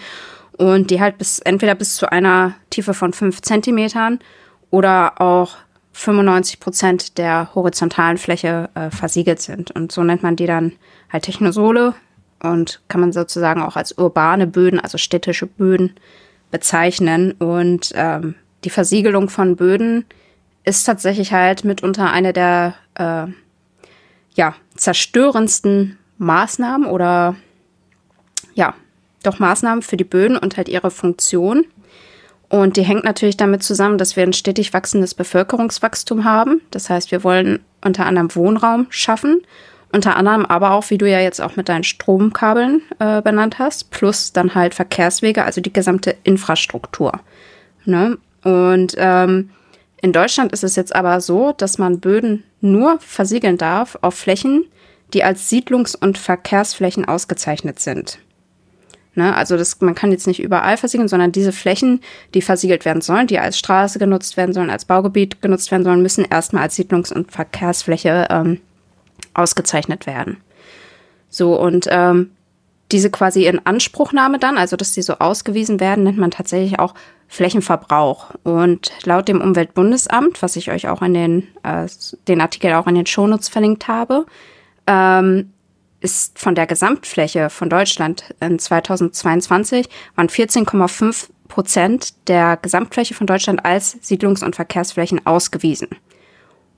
Und die halt bis entweder bis zu einer Tiefe von 5 Zentimetern oder auch 95 Prozent der horizontalen Fläche äh, versiegelt sind. Und so nennt man die dann halt Technosole und kann man sozusagen auch als urbane Böden, also städtische Böden bezeichnen. Und ähm, die Versiegelung von Böden ist tatsächlich halt mitunter eine der äh, ja, zerstörendsten Maßnahmen oder ja, doch Maßnahmen für die Böden und halt ihre Funktion. Und die hängt natürlich damit zusammen, dass wir ein stetig wachsendes Bevölkerungswachstum haben. Das heißt, wir wollen unter anderem Wohnraum schaffen unter anderem aber auch, wie du ja jetzt auch mit deinen Stromkabeln äh, benannt hast, plus dann halt Verkehrswege, also die gesamte Infrastruktur. Ne? Und ähm, in Deutschland ist es jetzt aber so, dass man Böden nur versiegeln darf auf Flächen, die als Siedlungs- und Verkehrsflächen ausgezeichnet sind. Ne? Also das, man kann jetzt nicht überall versiegeln, sondern diese Flächen, die versiegelt werden sollen, die als Straße genutzt werden sollen, als Baugebiet genutzt werden sollen, müssen erstmal als Siedlungs- und Verkehrsfläche ähm, ausgezeichnet werden. So, und ähm, diese quasi in Anspruchnahme dann, also dass die so ausgewiesen werden, nennt man tatsächlich auch Flächenverbrauch. Und laut dem Umweltbundesamt, was ich euch auch in den, äh, den Artikel auch in den Shownotes verlinkt habe, ähm, ist von der Gesamtfläche von Deutschland in 2022 waren 14,5 Prozent der Gesamtfläche von Deutschland als Siedlungs- und Verkehrsflächen ausgewiesen.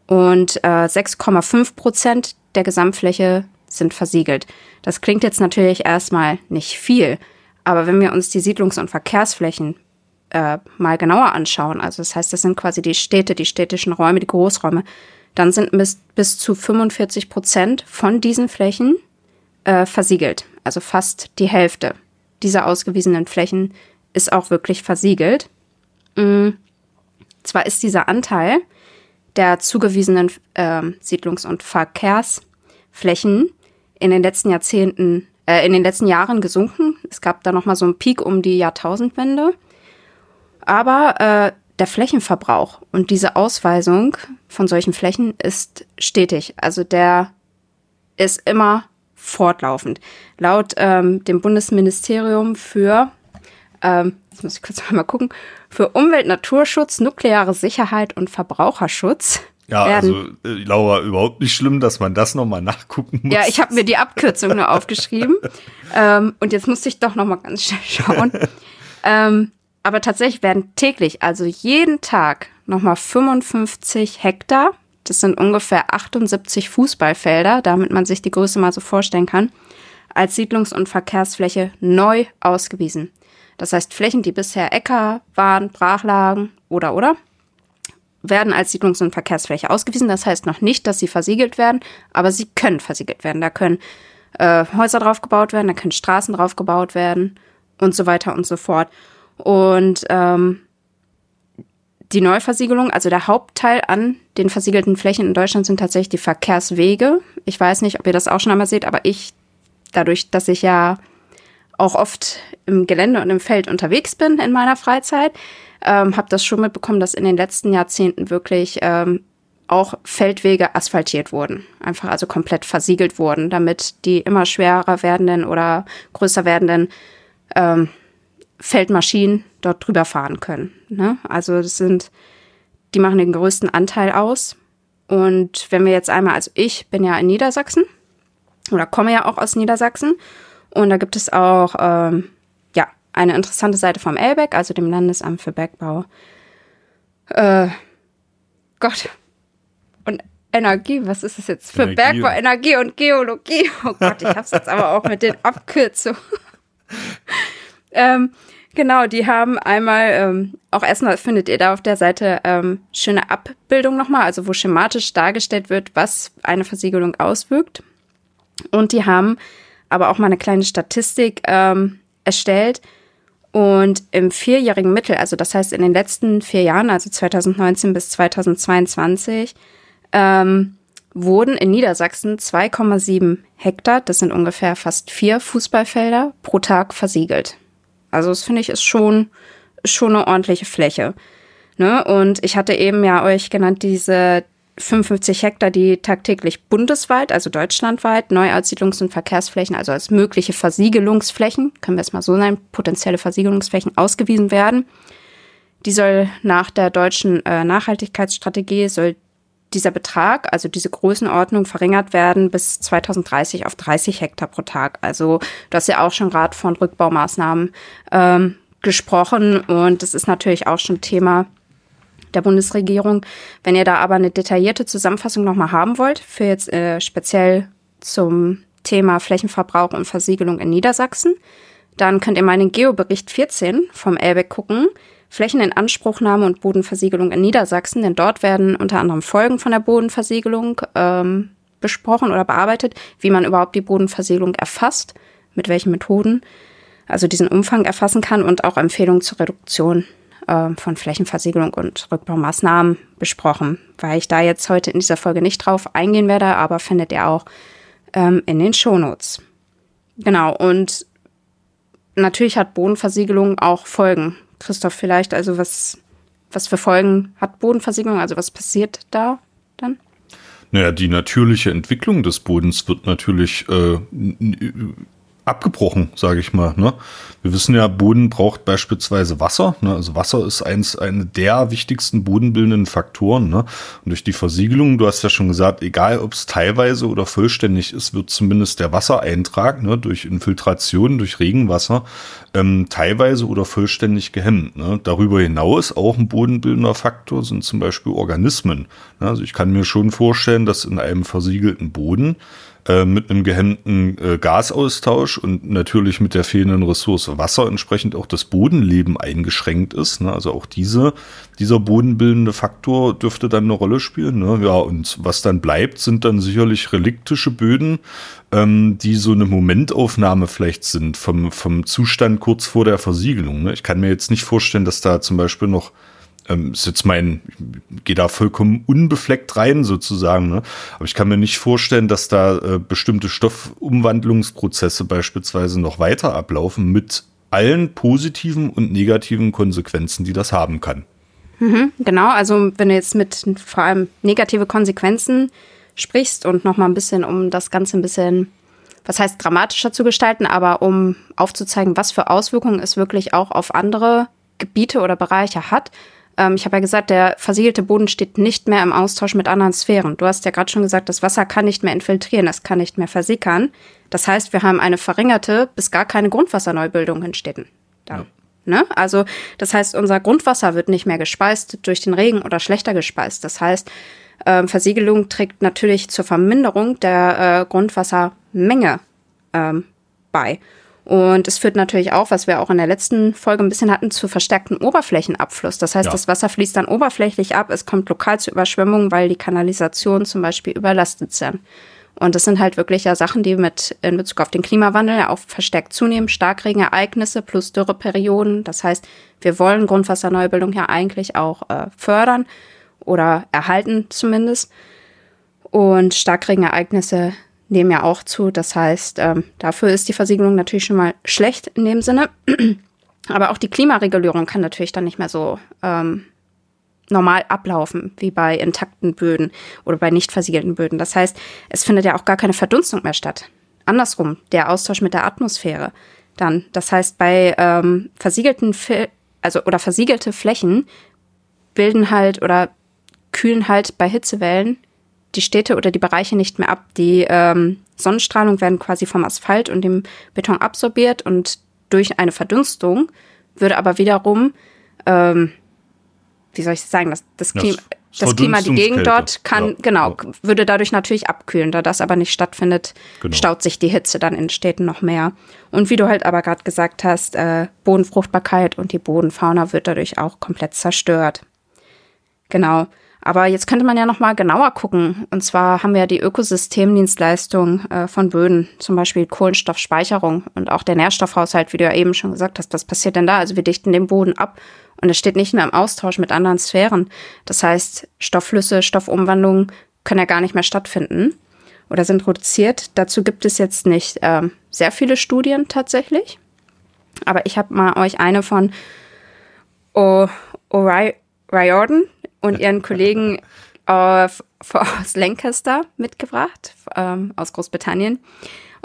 Und äh, 6,5 Prozent der Gesamtfläche sind versiegelt. Das klingt jetzt natürlich erstmal nicht viel, aber wenn wir uns die Siedlungs- und Verkehrsflächen äh, mal genauer anschauen, also das heißt, das sind quasi die Städte, die städtischen Räume, die Großräume, dann sind bis, bis zu 45 Prozent von diesen Flächen äh, versiegelt. Also fast die Hälfte dieser ausgewiesenen Flächen ist auch wirklich versiegelt. Mhm. Zwar ist dieser Anteil der zugewiesenen äh, Siedlungs- und Verkehrsflächen in den letzten Jahrzehnten, äh, in den letzten Jahren gesunken. Es gab da noch mal so einen Peak um die Jahrtausendwende. Aber äh, der Flächenverbrauch und diese Ausweisung von solchen Flächen ist stetig. Also der ist immer fortlaufend. Laut ähm, dem Bundesministerium für ähm, jetzt muss ich kurz mal gucken, für Umwelt, Naturschutz, nukleare Sicherheit und Verbraucherschutz. Ja, also äh, Laura, überhaupt nicht schlimm, dass man das nochmal nachgucken muss. Ja, ich habe mir die Abkürzung nur aufgeschrieben. ähm, und jetzt musste ich doch nochmal ganz schnell schauen. ähm, aber tatsächlich werden täglich, also jeden Tag, nochmal 55 Hektar, das sind ungefähr 78 Fußballfelder, damit man sich die Größe mal so vorstellen kann, als Siedlungs- und Verkehrsfläche neu ausgewiesen. Das heißt, Flächen, die bisher Äcker waren, Brachlagen oder oder, werden als Siedlungs- und Verkehrsfläche ausgewiesen. Das heißt noch nicht, dass sie versiegelt werden, aber sie können versiegelt werden. Da können äh, Häuser drauf gebaut werden, da können Straßen drauf gebaut werden und so weiter und so fort. Und ähm, die Neuversiegelung, also der Hauptteil an den versiegelten Flächen in Deutschland sind tatsächlich die Verkehrswege. Ich weiß nicht, ob ihr das auch schon einmal seht, aber ich, dadurch, dass ich ja auch oft im Gelände und im Feld unterwegs bin in meiner Freizeit, ähm, habe das schon mitbekommen, dass in den letzten Jahrzehnten wirklich ähm, auch Feldwege asphaltiert wurden. Einfach also komplett versiegelt wurden, damit die immer schwerer werdenden oder größer werdenden ähm, Feldmaschinen dort drüber fahren können. Ne? Also das sind, die machen den größten Anteil aus. Und wenn wir jetzt einmal, also ich bin ja in Niedersachsen oder komme ja auch aus Niedersachsen und da gibt es auch ähm, ja eine interessante Seite vom LBEC, also dem Landesamt für Bergbau. Äh, Gott. Und Energie, was ist es jetzt für Energie. Bergbau, Energie und Geologie? Oh Gott, ich hab's jetzt aber auch mit den Abkürzungen. ähm, genau, die haben einmal, ähm, auch erstmal findet ihr da auf der Seite ähm, schöne Abbildung nochmal, also wo schematisch dargestellt wird, was eine Versiegelung auswirkt. Und die haben aber auch mal eine kleine Statistik ähm, erstellt. Und im vierjährigen Mittel, also das heißt in den letzten vier Jahren, also 2019 bis 2022, ähm, wurden in Niedersachsen 2,7 Hektar, das sind ungefähr fast vier Fußballfelder, pro Tag versiegelt. Also das finde ich ist schon, schon eine ordentliche Fläche. Ne? Und ich hatte eben ja euch genannt, diese 55 Hektar, die tagtäglich bundesweit, also deutschlandweit, neu als Siedlungs- und Verkehrsflächen, also als mögliche Versiegelungsflächen, können wir es mal so nennen, potenzielle Versiegelungsflächen ausgewiesen werden. Die soll nach der deutschen äh, Nachhaltigkeitsstrategie, soll dieser Betrag, also diese Größenordnung verringert werden bis 2030 auf 30 Hektar pro Tag. Also du hast ja auch schon gerade von Rückbaumaßnahmen ähm, gesprochen und das ist natürlich auch schon Thema der Bundesregierung. Wenn ihr da aber eine detaillierte Zusammenfassung nochmal haben wollt, für jetzt äh, speziell zum Thema Flächenverbrauch und Versiegelung in Niedersachsen, dann könnt ihr mal in den Geobericht 14 vom Elbeck gucken. Flächen in Anspruchnahme und Bodenversiegelung in Niedersachsen, denn dort werden unter anderem Folgen von der Bodenversiegelung ähm, besprochen oder bearbeitet, wie man überhaupt die Bodenversiegelung erfasst, mit welchen Methoden, also diesen Umfang erfassen kann und auch Empfehlungen zur Reduktion äh, von Flächenversiegelung und Rückbaumaßnahmen besprochen, weil ich da jetzt heute in dieser Folge nicht drauf eingehen werde, aber findet ihr auch ähm, in den Shownotes. Genau, und natürlich hat Bodenversiegelung auch Folgen. Christoph, vielleicht, also was, was für Folgen hat Bodenversiegelung? Also was passiert da dann? Naja, die natürliche Entwicklung des Bodens wird natürlich äh, abgebrochen, sage ich mal. Ne? Wir wissen ja, Boden braucht beispielsweise Wasser. Ne? Also Wasser ist eins eine der wichtigsten bodenbildenden Faktoren. Ne? Und durch die Versiegelung, du hast ja schon gesagt, egal ob es teilweise oder vollständig ist, wird zumindest der Wassereintrag ne, durch Infiltration, durch Regenwasser ähm, teilweise oder vollständig gehemmt. Ne? Darüber hinaus auch ein bodenbildender Faktor sind zum Beispiel Organismen. Ne? Also ich kann mir schon vorstellen, dass in einem versiegelten Boden äh, mit einem gehemmten äh, Gasaustausch und natürlich mit der fehlenden Ressource Wasser entsprechend auch das Bodenleben eingeschränkt ist. Ne? Also auch diese, dieser bodenbildende Faktor dürfte dann eine Rolle spielen. Ne? Ja, und was dann bleibt, sind dann sicherlich reliktische Böden, ähm, die so eine Momentaufnahme vielleicht sind vom, vom Zustand kurz vor der Versiegelung. Ne? Ich kann mir jetzt nicht vorstellen, dass da zum Beispiel noch ähm, ist jetzt mein, ich gehe da vollkommen unbefleckt rein sozusagen, ne? aber ich kann mir nicht vorstellen, dass da äh, bestimmte Stoffumwandlungsprozesse beispielsweise noch weiter ablaufen mit allen positiven und negativen Konsequenzen, die das haben kann. Mhm, genau, also wenn du jetzt mit vor allem negative Konsequenzen sprichst und noch mal ein bisschen, um das Ganze ein bisschen, was heißt dramatischer zu gestalten, aber um aufzuzeigen, was für Auswirkungen es wirklich auch auf andere Gebiete oder Bereiche hat, ähm, ich habe ja gesagt, der versiegelte Boden steht nicht mehr im Austausch mit anderen Sphären. Du hast ja gerade schon gesagt, das Wasser kann nicht mehr infiltrieren, es kann nicht mehr versickern. Das heißt, wir haben eine verringerte bis gar keine Grundwasserneubildung in Städten. Dann. Ja. Ne? Also das heißt, unser Grundwasser wird nicht mehr gespeist durch den Regen oder schlechter gespeist. Das heißt, äh, Versiegelung trägt natürlich zur Verminderung der äh, Grundwassermenge ähm, bei. Und es führt natürlich auch, was wir auch in der letzten Folge ein bisschen hatten, zu verstärkten Oberflächenabfluss. Das heißt, ja. das Wasser fließt dann oberflächlich ab, es kommt lokal zu Überschwemmungen, weil die Kanalisationen zum Beispiel überlastet sind. Und das sind halt wirklich ja Sachen, die mit in Bezug auf den Klimawandel ja auch verstärkt zunehmen. Starkregenereignisse plus Dürreperioden. Das heißt, wir wollen Grundwasserneubildung ja eigentlich auch äh, fördern oder erhalten zumindest. Und Starkregenereignisse nehmen ja auch zu. Das heißt, ähm, dafür ist die Versiegelung natürlich schon mal schlecht in dem Sinne. Aber auch die Klimaregulierung kann natürlich dann nicht mehr so ähm, normal ablaufen, wie bei intakten Böden oder bei nicht versiegelten Böden. Das heißt, es findet ja auch gar keine Verdunstung mehr statt. Andersrum, der Austausch mit der Atmosphäre. Dann, das heißt, bei ähm, versiegelten, also oder versiegelte Flächen bilden halt oder kühlen halt bei Hitzewellen die Städte oder die Bereiche nicht mehr ab. Die ähm, Sonnenstrahlung werden quasi vom Asphalt und dem Beton absorbiert und durch eine Verdunstung würde aber wiederum, ähm, wie soll ich sagen, das, das, Klima, das, das Klima, die Gegend dort kann, ja, genau, ja. würde dadurch natürlich abkühlen. Da das aber nicht stattfindet, genau. staut sich die Hitze dann in Städten noch mehr. Und wie du halt aber gerade gesagt hast, äh, Bodenfruchtbarkeit und die Bodenfauna wird dadurch auch komplett zerstört. Genau. Aber jetzt könnte man ja noch mal genauer gucken. Und zwar haben wir ja die Ökosystemdienstleistung äh, von Böden, zum Beispiel Kohlenstoffspeicherung und auch der Nährstoffhaushalt, wie du ja eben schon gesagt hast. Was passiert denn da? Also wir dichten den Boden ab und es steht nicht mehr im Austausch mit anderen Sphären. Das heißt, Stoffflüsse, Stoffumwandlungen können ja gar nicht mehr stattfinden oder sind reduziert. Dazu gibt es jetzt nicht äh, sehr viele Studien tatsächlich. Aber ich habe mal euch eine von O'Riordan und ihren Kollegen äh, aus Lancaster mitgebracht, ähm, aus Großbritannien.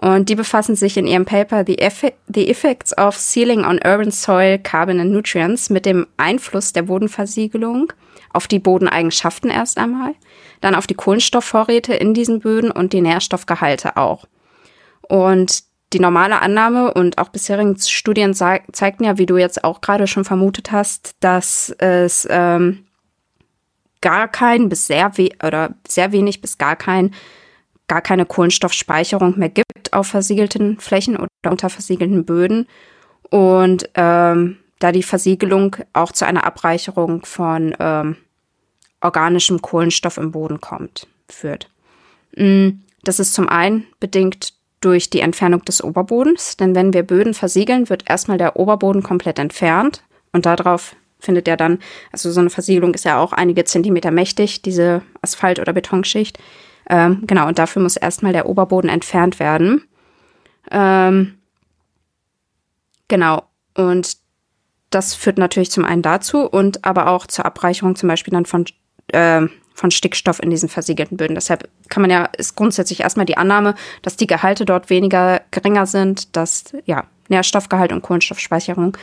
Und die befassen sich in ihrem Paper The, Effe The Effects of Sealing on Urban Soil, Carbon and Nutrients mit dem Einfluss der Bodenversiegelung auf die Bodeneigenschaften erst einmal, dann auf die Kohlenstoffvorräte in diesen Böden und die Nährstoffgehalte auch. Und die normale Annahme und auch bisherigen Studien zeigten ja, wie du jetzt auch gerade schon vermutet hast, dass es ähm, gar kein bis sehr oder sehr wenig bis gar kein gar keine Kohlenstoffspeicherung mehr gibt auf versiegelten Flächen oder unter versiegelten Böden und ähm, da die Versiegelung auch zu einer Abreicherung von ähm, organischem Kohlenstoff im Boden kommt, führt. Mm, das ist zum einen bedingt durch die Entfernung des Oberbodens, denn wenn wir Böden versiegeln, wird erstmal der Oberboden komplett entfernt und darauf findet ja dann, also so eine Versiegelung ist ja auch einige Zentimeter mächtig, diese Asphalt- oder Betonschicht. Ähm, genau, und dafür muss erstmal der Oberboden entfernt werden. Ähm, genau, und das führt natürlich zum einen dazu und aber auch zur Abreicherung zum Beispiel dann von, äh, von Stickstoff in diesen versiegelten Böden. Deshalb kann man ja, ist grundsätzlich erstmal die Annahme, dass die Gehalte dort weniger geringer sind, dass ja Nährstoffgehalt und Kohlenstoffspeicherung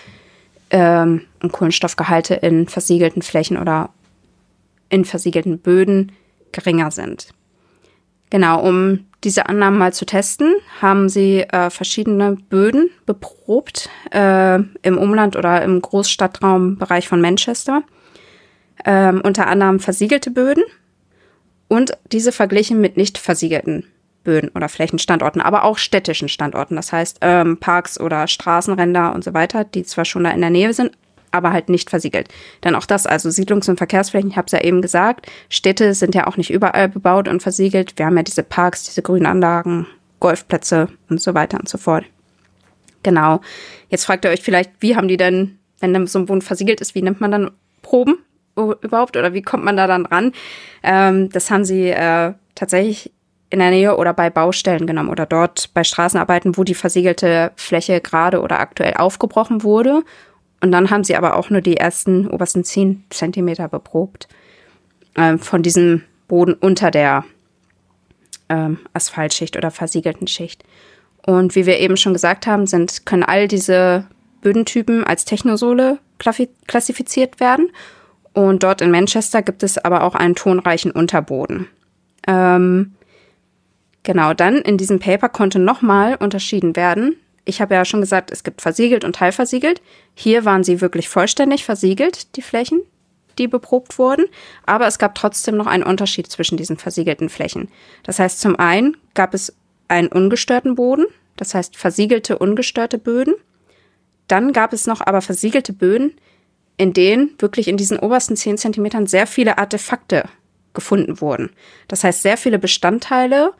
ähm, und Kohlenstoffgehalte in versiegelten Flächen oder in versiegelten Böden geringer sind. Genau, um diese Annahmen mal zu testen, haben sie äh, verschiedene Böden beprobt äh, im Umland oder im Großstadtraumbereich von Manchester. Ähm, unter anderem versiegelte Böden und diese verglichen mit nicht versiegelten Böden oder Flächenstandorten, aber auch städtischen Standorten. Das heißt ähm, Parks oder Straßenränder und so weiter, die zwar schon da in der Nähe sind, aber halt nicht versiegelt. Dann auch das, also Siedlungs- und Verkehrsflächen, ich habe es ja eben gesagt, Städte sind ja auch nicht überall bebaut und versiegelt. Wir haben ja diese Parks, diese grünen Anlagen, Golfplätze und so weiter und so fort. Genau. Jetzt fragt ihr euch vielleicht, wie haben die denn, wenn so ein Boden versiegelt ist, wie nimmt man dann Proben überhaupt oder wie kommt man da dann ran? Ähm, das haben sie äh, tatsächlich in der Nähe oder bei Baustellen genommen oder dort bei Straßenarbeiten, wo die versiegelte Fläche gerade oder aktuell aufgebrochen wurde. Und dann haben sie aber auch nur die ersten obersten zehn Zentimeter beprobt äh, von diesem Boden unter der ähm, Asphaltschicht oder versiegelten Schicht. Und wie wir eben schon gesagt haben, sind, können all diese Bödentypen als Technosole klassifiziert werden. Und dort in Manchester gibt es aber auch einen tonreichen Unterboden. Ähm, Genau, dann in diesem Paper konnte nochmal unterschieden werden. Ich habe ja schon gesagt, es gibt versiegelt und teilversiegelt. Hier waren sie wirklich vollständig versiegelt, die Flächen, die beprobt wurden. Aber es gab trotzdem noch einen Unterschied zwischen diesen versiegelten Flächen. Das heißt, zum einen gab es einen ungestörten Boden. das heißt versiegelte, ungestörte Böden. Dann gab es noch aber versiegelte Böden, in denen wirklich in diesen obersten 10 Zentimetern sehr viele Artefakte gefunden wurden. Das heißt, sehr viele Bestandteile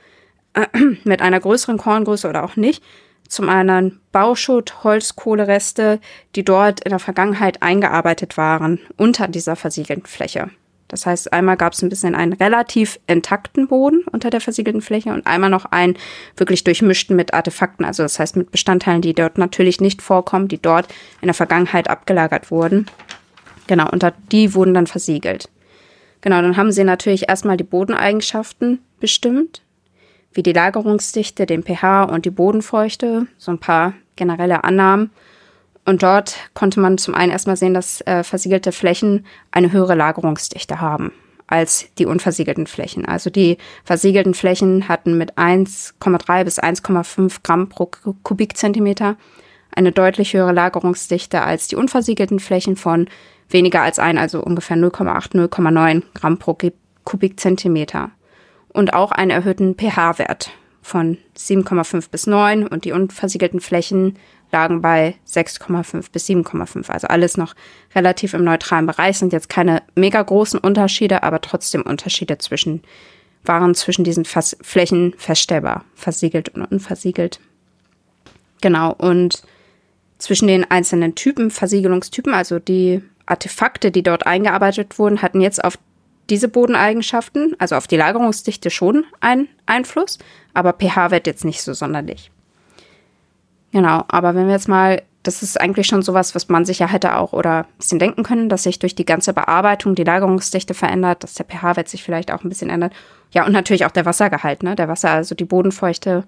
äh, mit einer größeren Korngröße oder auch nicht. Zum einen Bauschutt, Holzkohlereste, die dort in der Vergangenheit eingearbeitet waren unter dieser versiegelten Fläche. Das heißt, einmal gab es ein bisschen einen relativ intakten Boden unter der versiegelten Fläche und einmal noch einen wirklich durchmischten mit Artefakten, also das heißt mit Bestandteilen, die dort natürlich nicht vorkommen, die dort in der Vergangenheit abgelagert wurden. Genau, und die wurden dann versiegelt. Genau, dann haben sie natürlich erstmal die Bodeneigenschaften bestimmt, wie die Lagerungsdichte, den pH und die Bodenfeuchte, so ein paar generelle Annahmen. Und dort konnte man zum einen erstmal sehen, dass äh, versiegelte Flächen eine höhere Lagerungsdichte haben als die unversiegelten Flächen. Also die versiegelten Flächen hatten mit 1,3 bis 1,5 Gramm pro Kubikzentimeter eine deutlich höhere Lagerungsdichte als die unversiegelten Flächen von weniger als ein, also ungefähr 0,8, 0,9 Gramm pro Kubikzentimeter. Und auch einen erhöhten pH-Wert von 7,5 bis 9 und die unversiegelten Flächen lagen bei 6,5 bis 7,5. Also alles noch relativ im neutralen Bereich, sind jetzt keine mega großen Unterschiede, aber trotzdem Unterschiede zwischen, waren zwischen diesen Fas Flächen feststellbar, versiegelt und unversiegelt. Genau, und zwischen den einzelnen Typen, Versiegelungstypen, also die Artefakte, die dort eingearbeitet wurden, hatten jetzt auf diese Bodeneigenschaften, also auf die Lagerungsdichte schon einen Einfluss, aber pH-Wert jetzt nicht so sonderlich. Genau, aber wenn wir jetzt mal, das ist eigentlich schon sowas, was man sich ja hätte auch oder ein bisschen denken können, dass sich durch die ganze Bearbeitung die Lagerungsdichte verändert, dass der pH-Wert sich vielleicht auch ein bisschen ändert. Ja, und natürlich auch der Wassergehalt, ne? Der Wasser, also die Bodenfeuchte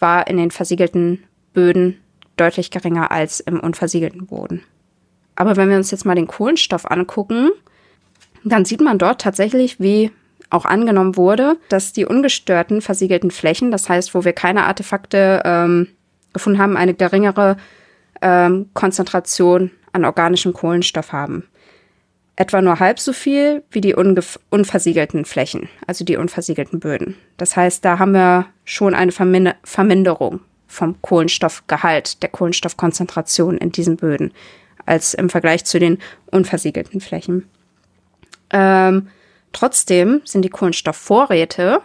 war in den versiegelten Böden deutlich geringer als im unversiegelten Boden. Aber wenn wir uns jetzt mal den Kohlenstoff angucken, dann sieht man dort tatsächlich, wie auch angenommen wurde, dass die ungestörten versiegelten Flächen, das heißt, wo wir keine Artefakte ähm, gefunden haben, eine geringere ähm, Konzentration an organischem Kohlenstoff haben. Etwa nur halb so viel wie die unversiegelten Flächen, also die unversiegelten Böden. Das heißt, da haben wir schon eine Vermin Verminderung vom Kohlenstoffgehalt, der Kohlenstoffkonzentration in diesen Böden als im Vergleich zu den unversiegelten Flächen. Ähm, trotzdem sind die Kohlenstoffvorräte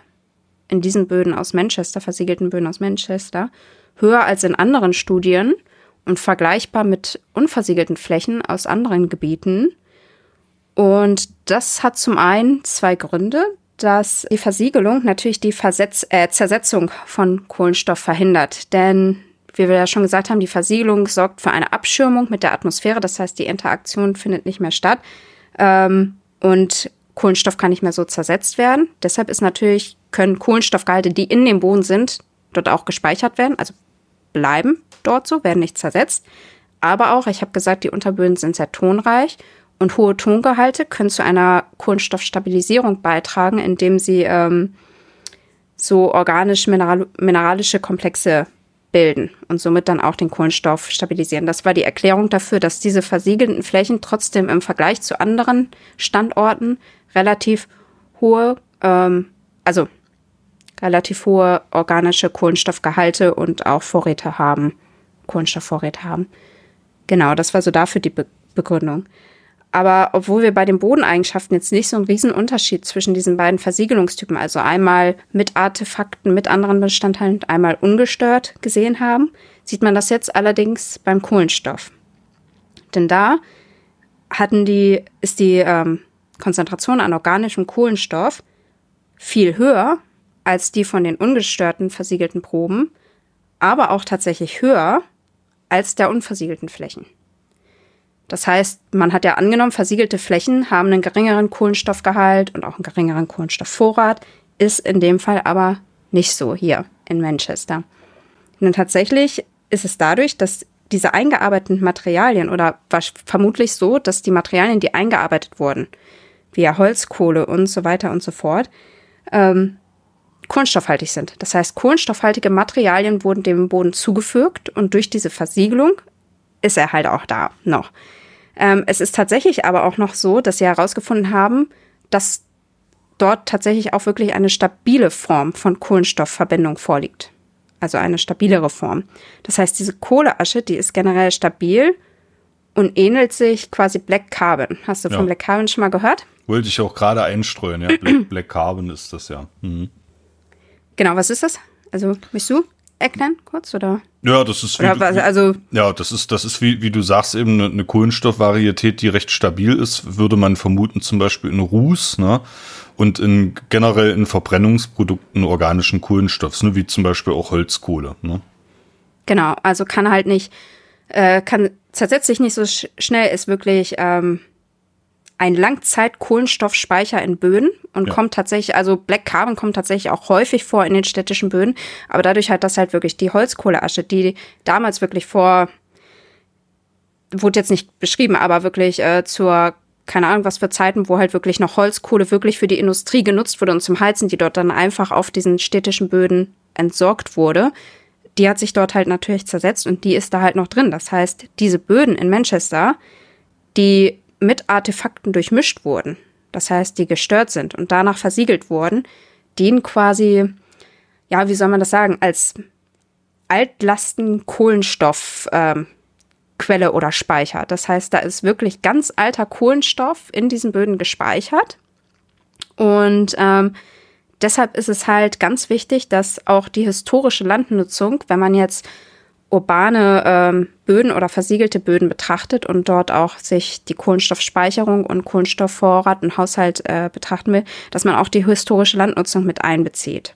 in diesen Böden aus Manchester, versiegelten Böden aus Manchester, höher als in anderen Studien und vergleichbar mit unversiegelten Flächen aus anderen Gebieten. Und das hat zum einen zwei Gründe, dass die Versiegelung natürlich die Versetz äh, Zersetzung von Kohlenstoff verhindert. Denn wie wir ja schon gesagt haben, die Versiegelung sorgt für eine Abschirmung mit der Atmosphäre. Das heißt, die Interaktion findet nicht mehr statt. Ähm, und Kohlenstoff kann nicht mehr so zersetzt werden. Deshalb ist natürlich, können Kohlenstoffgehalte, die in dem Boden sind, dort auch gespeichert werden, also bleiben dort so, werden nicht zersetzt. Aber auch, ich habe gesagt, die Unterböden sind sehr tonreich und hohe Tongehalte können zu einer Kohlenstoffstabilisierung beitragen, indem sie ähm, so organisch-mineralische Komplexe bilden und somit dann auch den Kohlenstoff stabilisieren. Das war die Erklärung dafür, dass diese versiegelten Flächen trotzdem im Vergleich zu anderen Standorten relativ hohe, ähm, also relativ hohe organische Kohlenstoffgehalte und auch Vorräte haben, Kohlenstoffvorräte haben. Genau, das war so dafür die Be Begründung. Aber obwohl wir bei den Bodeneigenschaften jetzt nicht so einen riesen Unterschied zwischen diesen beiden Versiegelungstypen, also einmal mit Artefakten, mit anderen Bestandteilen und einmal ungestört gesehen haben, sieht man das jetzt allerdings beim Kohlenstoff. Denn da hatten die, ist die ähm, Konzentration an organischem Kohlenstoff viel höher als die von den ungestörten versiegelten Proben, aber auch tatsächlich höher als der unversiegelten Flächen. Das heißt, man hat ja angenommen, versiegelte Flächen haben einen geringeren Kohlenstoffgehalt und auch einen geringeren Kohlenstoffvorrat, ist in dem Fall aber nicht so hier in Manchester. Und tatsächlich ist es dadurch, dass diese eingearbeiteten Materialien oder vermutlich so, dass die Materialien, die eingearbeitet wurden, wie ja Holzkohle und so weiter und so fort, ähm, kohlenstoffhaltig sind. Das heißt, kohlenstoffhaltige Materialien wurden dem Boden zugefügt und durch diese Versiegelung ist er halt auch da noch. Ähm, es ist tatsächlich aber auch noch so, dass sie herausgefunden haben, dass dort tatsächlich auch wirklich eine stabile Form von Kohlenstoffverbindung vorliegt. also eine stabilere Form. Das heißt, diese Kohleasche, die ist generell stabil und ähnelt sich quasi Black Carbon. Hast du ja. von Black Carbon schon mal gehört? Wollte ich auch gerade einstreuen, ja. Black, Black Carbon ist das ja. Mhm. Genau, was ist das? Also, möchtest du erklären kurz oder? Ja, das ist wie, was, also ja, das ist das ist wie wie du sagst eben eine, eine Kohlenstoffvarietät, die recht stabil ist, würde man vermuten zum Beispiel in Ruß, ne? Und in generell in Verbrennungsprodukten organischen Kohlenstoffs, ne? wie zum Beispiel auch Holzkohle. Ne? Genau, also kann halt nicht, äh, kann zersetzt sich nicht so sch schnell, ist wirklich ähm, ein Langzeit-Kohlenstoffspeicher in Böden und ja. kommt tatsächlich, also Black Carbon kommt tatsächlich auch häufig vor in den städtischen Böden, aber dadurch hat das halt wirklich die Holzkohleasche, die damals wirklich vor, wurde jetzt nicht beschrieben, aber wirklich äh, zur, keine Ahnung was für Zeiten, wo halt wirklich noch Holzkohle wirklich für die Industrie genutzt wurde und zum Heizen, die dort dann einfach auf diesen städtischen Böden entsorgt wurde, die hat sich dort halt natürlich zersetzt und die ist da halt noch drin. Das heißt, diese Böden in Manchester, die mit Artefakten durchmischt wurden, das heißt, die gestört sind und danach versiegelt wurden, dienen quasi, ja, wie soll man das sagen, als Altlasten-Kohlenstoffquelle ähm, oder Speicher. Das heißt, da ist wirklich ganz alter Kohlenstoff in diesen Böden gespeichert. Und ähm, deshalb ist es halt ganz wichtig, dass auch die historische Landnutzung, wenn man jetzt urbane ähm, Böden oder versiegelte Böden betrachtet und dort auch sich die Kohlenstoffspeicherung und Kohlenstoffvorrat und Haushalt äh, betrachten will, dass man auch die historische Landnutzung mit einbezieht.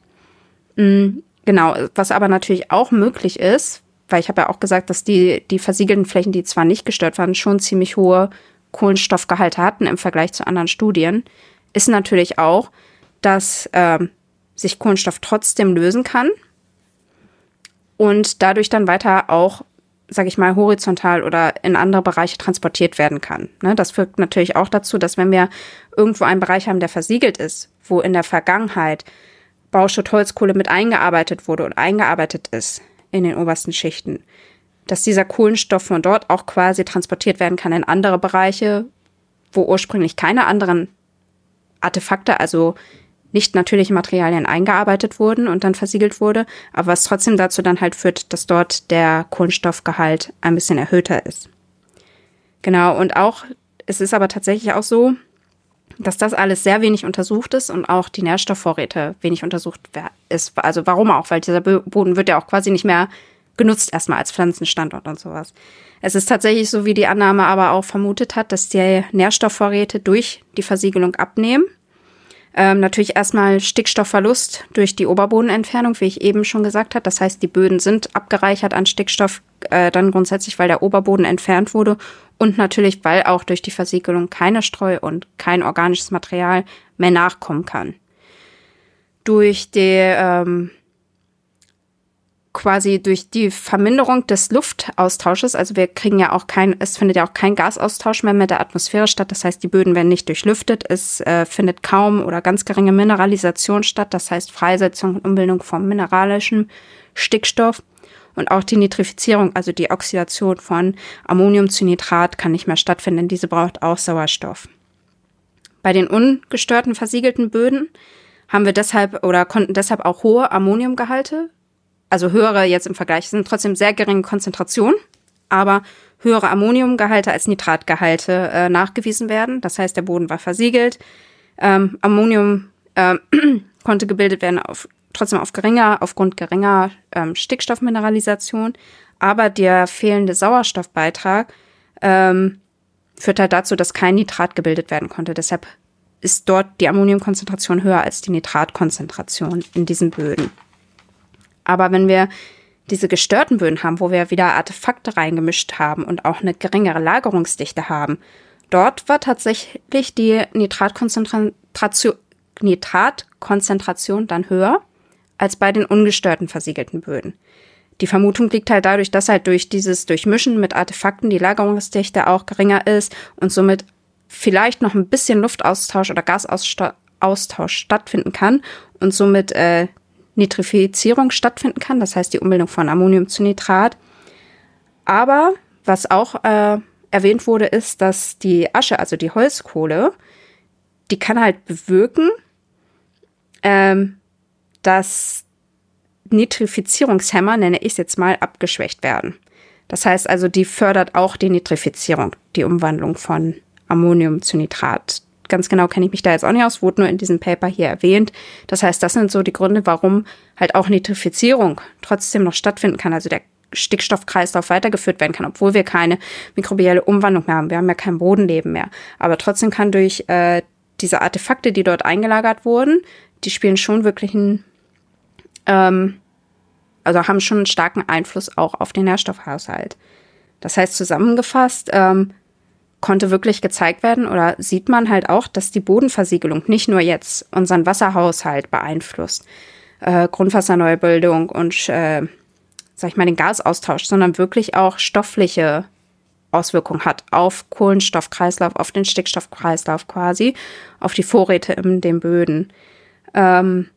Mhm, genau, was aber natürlich auch möglich ist, weil ich habe ja auch gesagt, dass die, die versiegelten Flächen, die zwar nicht gestört waren, schon ziemlich hohe Kohlenstoffgehalte hatten im Vergleich zu anderen Studien, ist natürlich auch, dass äh, sich Kohlenstoff trotzdem lösen kann und dadurch dann weiter auch, sage ich mal, horizontal oder in andere Bereiche transportiert werden kann. Ne, das führt natürlich auch dazu, dass wenn wir irgendwo einen Bereich haben, der versiegelt ist, wo in der Vergangenheit Bauschutt Holzkohle mit eingearbeitet wurde und eingearbeitet ist in den obersten Schichten, dass dieser Kohlenstoff von dort auch quasi transportiert werden kann in andere Bereiche, wo ursprünglich keine anderen Artefakte, also nicht natürliche Materialien eingearbeitet wurden und dann versiegelt wurde, aber was trotzdem dazu dann halt führt, dass dort der Kohlenstoffgehalt ein bisschen erhöhter ist. Genau, und auch, es ist aber tatsächlich auch so, dass das alles sehr wenig untersucht ist und auch die Nährstoffvorräte wenig untersucht ist. Also warum auch? Weil dieser Boden wird ja auch quasi nicht mehr genutzt erstmal als Pflanzenstandort und sowas. Es ist tatsächlich so, wie die Annahme aber auch vermutet hat, dass die Nährstoffvorräte durch die Versiegelung abnehmen ähm, natürlich erstmal Stickstoffverlust durch die Oberbodenentfernung, wie ich eben schon gesagt habe. Das heißt, die Böden sind abgereichert an Stickstoff, äh, dann grundsätzlich, weil der Oberboden entfernt wurde und natürlich, weil auch durch die Versiegelung keine Streu und kein organisches Material mehr nachkommen kann. Durch die ähm, quasi durch die Verminderung des Luftaustausches, also wir kriegen ja auch kein, es findet ja auch kein Gasaustausch mehr mit der Atmosphäre statt, das heißt, die Böden werden nicht durchlüftet, es äh, findet kaum oder ganz geringe Mineralisation statt, das heißt Freisetzung und Umbildung von mineralischem Stickstoff und auch die Nitrifizierung, also die Oxidation von Ammonium zu Nitrat kann nicht mehr stattfinden, diese braucht auch Sauerstoff. Bei den ungestörten versiegelten Böden haben wir deshalb oder konnten deshalb auch hohe Ammoniumgehalte also höhere jetzt im Vergleich, sind trotzdem sehr geringe Konzentrationen, aber höhere Ammoniumgehalte als Nitratgehalte äh, nachgewiesen werden. Das heißt, der Boden war versiegelt. Ähm, Ammonium äh, konnte gebildet werden auf, trotzdem auf geringer, aufgrund geringer ähm, Stickstoffmineralisation. Aber der fehlende Sauerstoffbeitrag ähm, führt halt dazu, dass kein Nitrat gebildet werden konnte. Deshalb ist dort die Ammoniumkonzentration höher als die Nitratkonzentration in diesen Böden. Aber wenn wir diese gestörten Böden haben, wo wir wieder Artefakte reingemischt haben und auch eine geringere Lagerungsdichte haben, dort war tatsächlich die Nitratkonzentration, Nitratkonzentration dann höher als bei den ungestörten versiegelten Böden. Die Vermutung liegt halt dadurch, dass halt durch dieses Durchmischen mit Artefakten die Lagerungsdichte auch geringer ist und somit vielleicht noch ein bisschen Luftaustausch oder Gasaustausch stattfinden kann und somit äh, Nitrifizierung stattfinden kann, das heißt die Umbildung von Ammonium zu Nitrat. Aber was auch äh, erwähnt wurde, ist, dass die Asche, also die Holzkohle, die kann halt bewirken, ähm, dass Nitrifizierungshemmer, nenne ich es jetzt mal, abgeschwächt werden. Das heißt also, die fördert auch die Nitrifizierung, die Umwandlung von Ammonium zu Nitrat. Ganz genau kenne ich mich da jetzt auch nicht aus, wurde nur in diesem Paper hier erwähnt. Das heißt, das sind so die Gründe, warum halt auch Nitrifizierung trotzdem noch stattfinden kann. Also der Stickstoffkreislauf weitergeführt werden kann, obwohl wir keine mikrobielle Umwandlung mehr haben. Wir haben ja kein Bodenleben mehr. Aber trotzdem kann durch äh, diese Artefakte, die dort eingelagert wurden, die spielen schon wirklich einen, ähm, also haben schon einen starken Einfluss auch auf den Nährstoffhaushalt. Das heißt zusammengefasst, ähm, konnte wirklich gezeigt werden oder sieht man halt auch, dass die Bodenversiegelung nicht nur jetzt unseren Wasserhaushalt beeinflusst, äh, Grundwasserneubildung und, äh, sag ich mal, den Gasaustausch, sondern wirklich auch stoffliche Auswirkungen hat auf Kohlenstoffkreislauf, auf den Stickstoffkreislauf quasi, auf die Vorräte in den Böden. Ähm,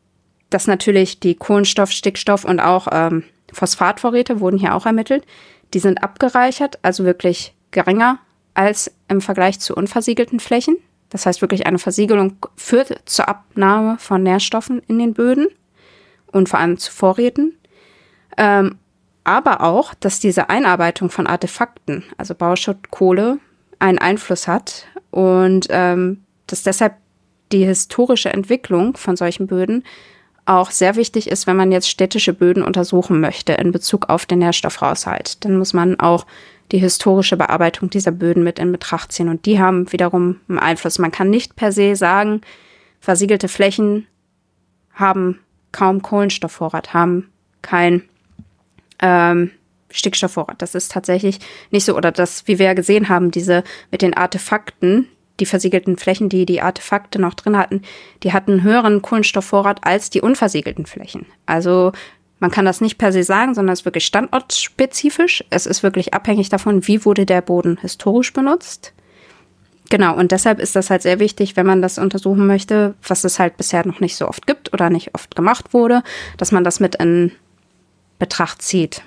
dass natürlich die Kohlenstoff, Stickstoff und auch ähm, Phosphatvorräte wurden hier auch ermittelt. Die sind abgereichert, also wirklich geringer als im Vergleich zu unversiegelten Flächen. Das heißt wirklich eine Versiegelung führt zur Abnahme von Nährstoffen in den Böden und vor allem zu Vorräten. Ähm, aber auch, dass diese Einarbeitung von Artefakten, also Bauschutt, Kohle, einen Einfluss hat und ähm, dass deshalb die historische Entwicklung von solchen Böden auch sehr wichtig ist, wenn man jetzt städtische Böden untersuchen möchte in Bezug auf den Nährstoffhaushalt. Dann muss man auch die historische Bearbeitung dieser Böden mit in Betracht ziehen und die haben wiederum einen Einfluss. Man kann nicht per se sagen, versiegelte Flächen haben kaum Kohlenstoffvorrat, haben kein ähm, Stickstoffvorrat. Das ist tatsächlich nicht so. Oder das, wie wir ja gesehen haben, diese mit den Artefakten, die versiegelten Flächen, die die Artefakte noch drin hatten, die hatten höheren Kohlenstoffvorrat als die unversiegelten Flächen. Also man kann das nicht per se sagen, sondern es ist wirklich standortspezifisch. Es ist wirklich abhängig davon, wie wurde der Boden historisch benutzt. Genau, und deshalb ist das halt sehr wichtig, wenn man das untersuchen möchte, was es halt bisher noch nicht so oft gibt oder nicht oft gemacht wurde, dass man das mit in Betracht zieht.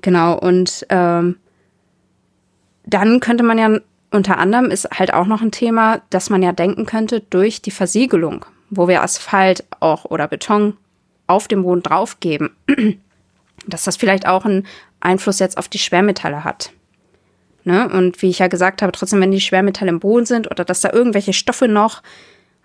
Genau, und ähm, dann könnte man ja unter anderem ist halt auch noch ein Thema, dass man ja denken könnte, durch die Versiegelung, wo wir Asphalt auch oder Beton auf dem Boden draufgeben, dass das vielleicht auch einen Einfluss jetzt auf die Schwermetalle hat. Ne? Und wie ich ja gesagt habe, trotzdem, wenn die Schwermetalle im Boden sind oder dass da irgendwelche Stoffe noch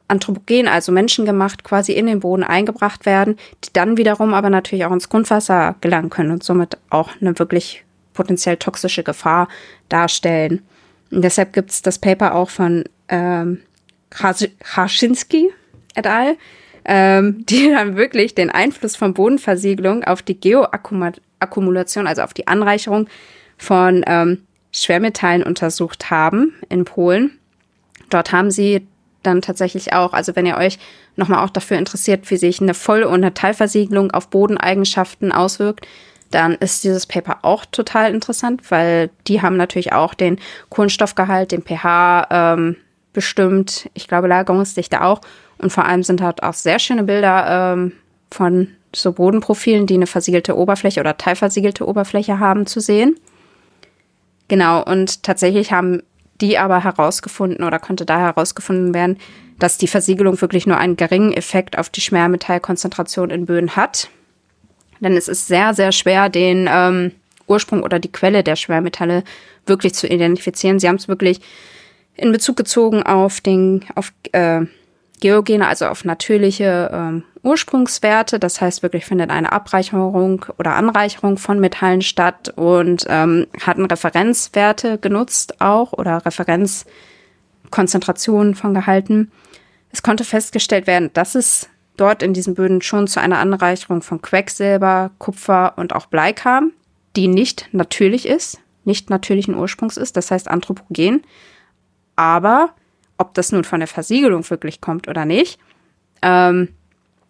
anthropogen, also menschengemacht, quasi in den Boden eingebracht werden, die dann wiederum aber natürlich auch ins Grundwasser gelangen können und somit auch eine wirklich potenziell toxische Gefahr darstellen. Und deshalb gibt es das Paper auch von ähm, Haschinski et al., ähm, die dann wirklich den Einfluss von Bodenversiegelung auf die Geoakkumulation, also auf die Anreicherung von ähm, Schwermetallen untersucht haben in Polen. Dort haben sie dann tatsächlich auch, also wenn ihr euch nochmal auch dafür interessiert, wie sich eine Voll- und eine Teilversiegelung auf Bodeneigenschaften auswirkt, dann ist dieses Paper auch total interessant, weil die haben natürlich auch den Kohlenstoffgehalt, den pH ähm, bestimmt, ich glaube Lagerungsdichte auch und vor allem sind halt auch sehr schöne Bilder ähm, von so Bodenprofilen, die eine versiegelte Oberfläche oder teilversiegelte Oberfläche haben, zu sehen. Genau, und tatsächlich haben die aber herausgefunden oder konnte da herausgefunden werden, dass die Versiegelung wirklich nur einen geringen Effekt auf die Schwermetallkonzentration in Böden hat. Denn es ist sehr, sehr schwer, den ähm, Ursprung oder die Quelle der Schwermetalle wirklich zu identifizieren. Sie haben es wirklich in Bezug gezogen auf den, auf äh, Geogene, also auf natürliche ähm, Ursprungswerte. Das heißt, wirklich findet eine Abreicherung oder Anreicherung von Metallen statt und ähm, hatten Referenzwerte genutzt auch oder Referenzkonzentrationen von Gehalten. Es konnte festgestellt werden, dass es dort in diesen Böden schon zu einer Anreicherung von Quecksilber, Kupfer und auch Blei kam, die nicht natürlich ist, nicht natürlichen Ursprungs ist, das heißt anthropogen. Aber ob das nun von der Versiegelung wirklich kommt oder nicht, ähm,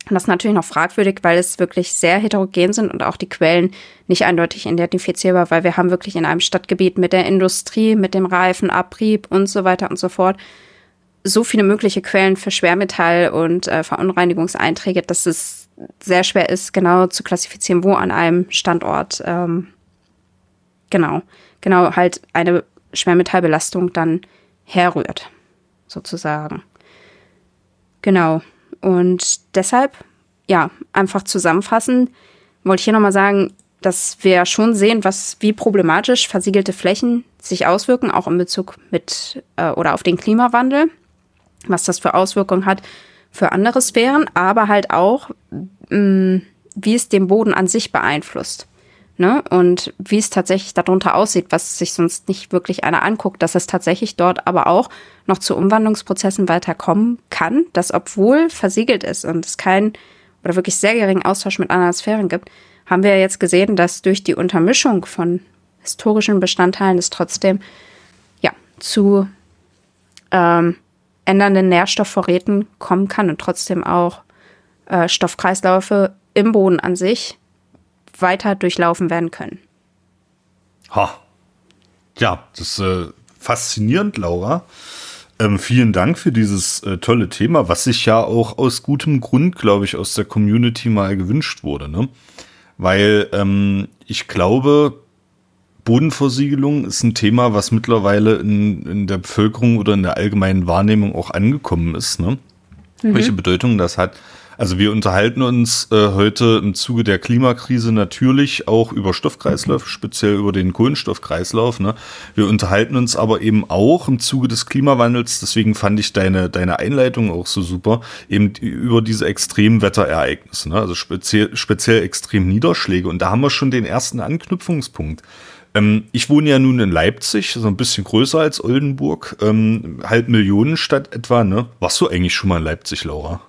das ist natürlich noch fragwürdig, weil es wirklich sehr heterogen sind und auch die Quellen nicht eindeutig identifizierbar, weil wir haben wirklich in einem Stadtgebiet mit der Industrie, mit dem Reifenabrieb und so weiter und so fort so viele mögliche Quellen für Schwermetall und äh, Verunreinigungseinträge, dass es sehr schwer ist, genau zu klassifizieren, wo an einem Standort ähm, genau, genau halt eine Schwermetallbelastung dann herrührt, sozusagen. Genau. Und deshalb ja, einfach zusammenfassen, wollte ich hier nochmal sagen, dass wir schon sehen, was, wie problematisch versiegelte Flächen sich auswirken, auch in Bezug mit äh, oder auf den Klimawandel, was das für Auswirkungen hat für andere Sphären, aber halt auch, mh, mm, wie es den Boden an sich beeinflusst. Ne? Und wie es tatsächlich darunter aussieht, was sich sonst nicht wirklich einer anguckt, dass es tatsächlich dort aber auch noch zu Umwandlungsprozessen weiterkommen kann, dass obwohl versiegelt ist und es keinen oder wirklich sehr geringen Austausch mit anderen Sphären gibt, haben wir jetzt gesehen, dass durch die Untermischung von historischen Bestandteilen es trotzdem ja zu ähm, ändernden Nährstoffvorräten kommen kann und trotzdem auch äh, Stoffkreisläufe im Boden an sich weiter durchlaufen werden können. Ha. Ja, das ist äh, faszinierend, Laura. Ähm, vielen Dank für dieses äh, tolle Thema, was sich ja auch aus gutem Grund, glaube ich, aus der Community mal gewünscht wurde. Ne? Weil ähm, ich glaube, Bodenversiegelung ist ein Thema, was mittlerweile in, in der Bevölkerung oder in der allgemeinen Wahrnehmung auch angekommen ist. Ne? Mhm. Welche Bedeutung das hat. Also wir unterhalten uns äh, heute im Zuge der Klimakrise natürlich auch über Stoffkreislauf, speziell über den Kohlenstoffkreislauf. Ne? Wir unterhalten uns aber eben auch im Zuge des Klimawandels, deswegen fand ich deine, deine Einleitung auch so super, eben über diese Extremwetterereignisse, ne? also speziell, speziell extrem Niederschläge. Und da haben wir schon den ersten Anknüpfungspunkt. Ähm, ich wohne ja nun in Leipzig, so ein bisschen größer als Oldenburg, ähm, halb Millionenstadt etwa. Ne? Warst du eigentlich schon mal in Leipzig, Laura?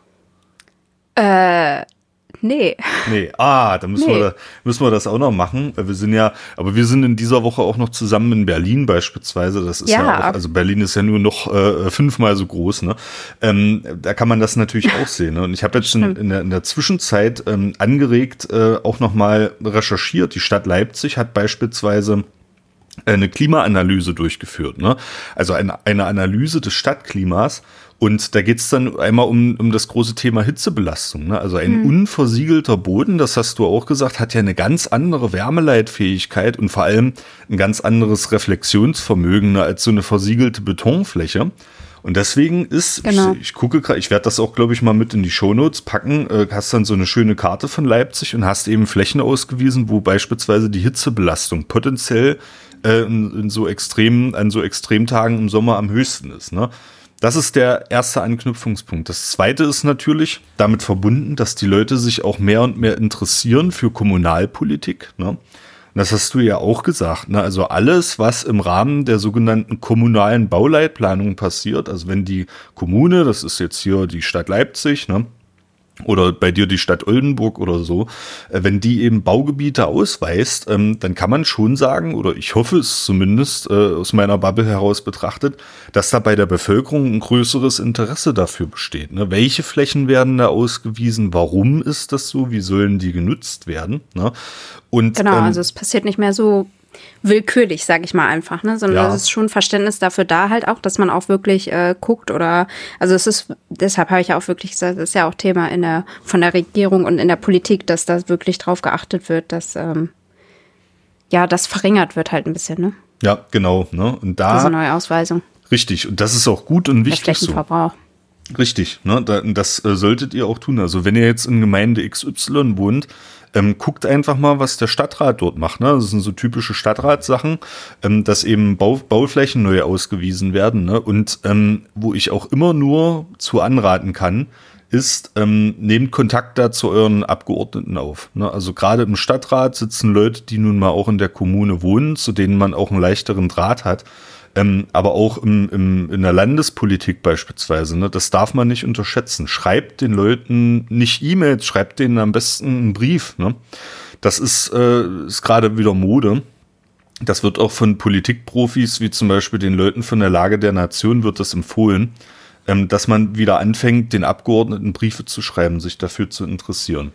Äh, nee. Nee, ah, dann müssen, nee. wir, müssen wir das auch noch machen. Wir sind ja, aber wir sind in dieser Woche auch noch zusammen in Berlin beispielsweise. Das ist ja, ja auch, also Berlin ist ja nur noch äh, fünfmal so groß, ne? Ähm, da kann man das natürlich auch sehen. Ne? Und ich habe jetzt schon in der, in der Zwischenzeit ähm, angeregt, äh, auch nochmal recherchiert. Die Stadt Leipzig hat beispielsweise eine Klimaanalyse durchgeführt, ne? Also eine, eine Analyse des Stadtklimas und da geht's dann einmal um, um das große Thema Hitzebelastung. Ne? Also ein mhm. unversiegelter Boden, das hast du auch gesagt, hat ja eine ganz andere Wärmeleitfähigkeit und vor allem ein ganz anderes Reflexionsvermögen ne, als so eine versiegelte Betonfläche. Und deswegen ist, genau. ich, ich, gucke gerade, ich werde das auch, glaube ich, mal mit in die Shownotes packen, äh, hast dann so eine schöne Karte von Leipzig und hast eben Flächen ausgewiesen, wo beispielsweise die Hitzebelastung potenziell äh, in, in so extremen, an so Extremtagen im Sommer am höchsten ist. Ne? Das ist der erste Anknüpfungspunkt. Das zweite ist natürlich damit verbunden, dass die Leute sich auch mehr und mehr interessieren für Kommunalpolitik. Ne? das hast du ja auch gesagt. Ne? Also alles, was im Rahmen der sogenannten kommunalen Bauleitplanung passiert, also wenn die Kommune, das ist jetzt hier die Stadt Leipzig, ne? Oder bei dir die Stadt Oldenburg oder so, äh, wenn die eben Baugebiete ausweist, ähm, dann kann man schon sagen, oder ich hoffe es zumindest äh, aus meiner Bubble heraus betrachtet, dass da bei der Bevölkerung ein größeres Interesse dafür besteht. Ne? Welche Flächen werden da ausgewiesen? Warum ist das so? Wie sollen die genutzt werden? Ne? Und, genau, ähm, also es passiert nicht mehr so willkürlich, sage ich mal einfach, ne? Sondern ja. es ist schon Verständnis dafür da halt auch, dass man auch wirklich äh, guckt oder also es ist, deshalb habe ich ja auch wirklich gesagt, das ist ja auch Thema in der von der Regierung und in der Politik, dass da wirklich drauf geachtet wird, dass ähm, ja, das verringert wird halt ein bisschen, ne? Ja, genau, ne? Und da diese neue Ausweisung. Richtig, und das ist auch gut und wichtig. Der Flächenverbrauch. So. Richtig, ne? Das äh, solltet ihr auch tun. Also wenn ihr jetzt in Gemeinde XY wohnt, ähm, guckt einfach mal, was der Stadtrat dort macht. Ne? Das sind so typische Stadtratssachen, ähm, dass eben Bau, Bauflächen neu ausgewiesen werden. Ne? Und ähm, wo ich auch immer nur zu anraten kann, ist, ähm, nehmt Kontakt da zu euren Abgeordneten auf. Ne? Also gerade im Stadtrat sitzen Leute, die nun mal auch in der Kommune wohnen, zu denen man auch einen leichteren Draht hat. Ähm, aber auch im, im, in der Landespolitik beispielsweise, ne, das darf man nicht unterschätzen. Schreibt den Leuten nicht E-Mails, schreibt denen am besten einen Brief. Ne? Das ist, äh, ist gerade wieder Mode. Das wird auch von Politikprofis, wie zum Beispiel den Leuten von der Lage der Nation, wird das empfohlen, ähm, dass man wieder anfängt, den Abgeordneten Briefe zu schreiben, sich dafür zu interessieren.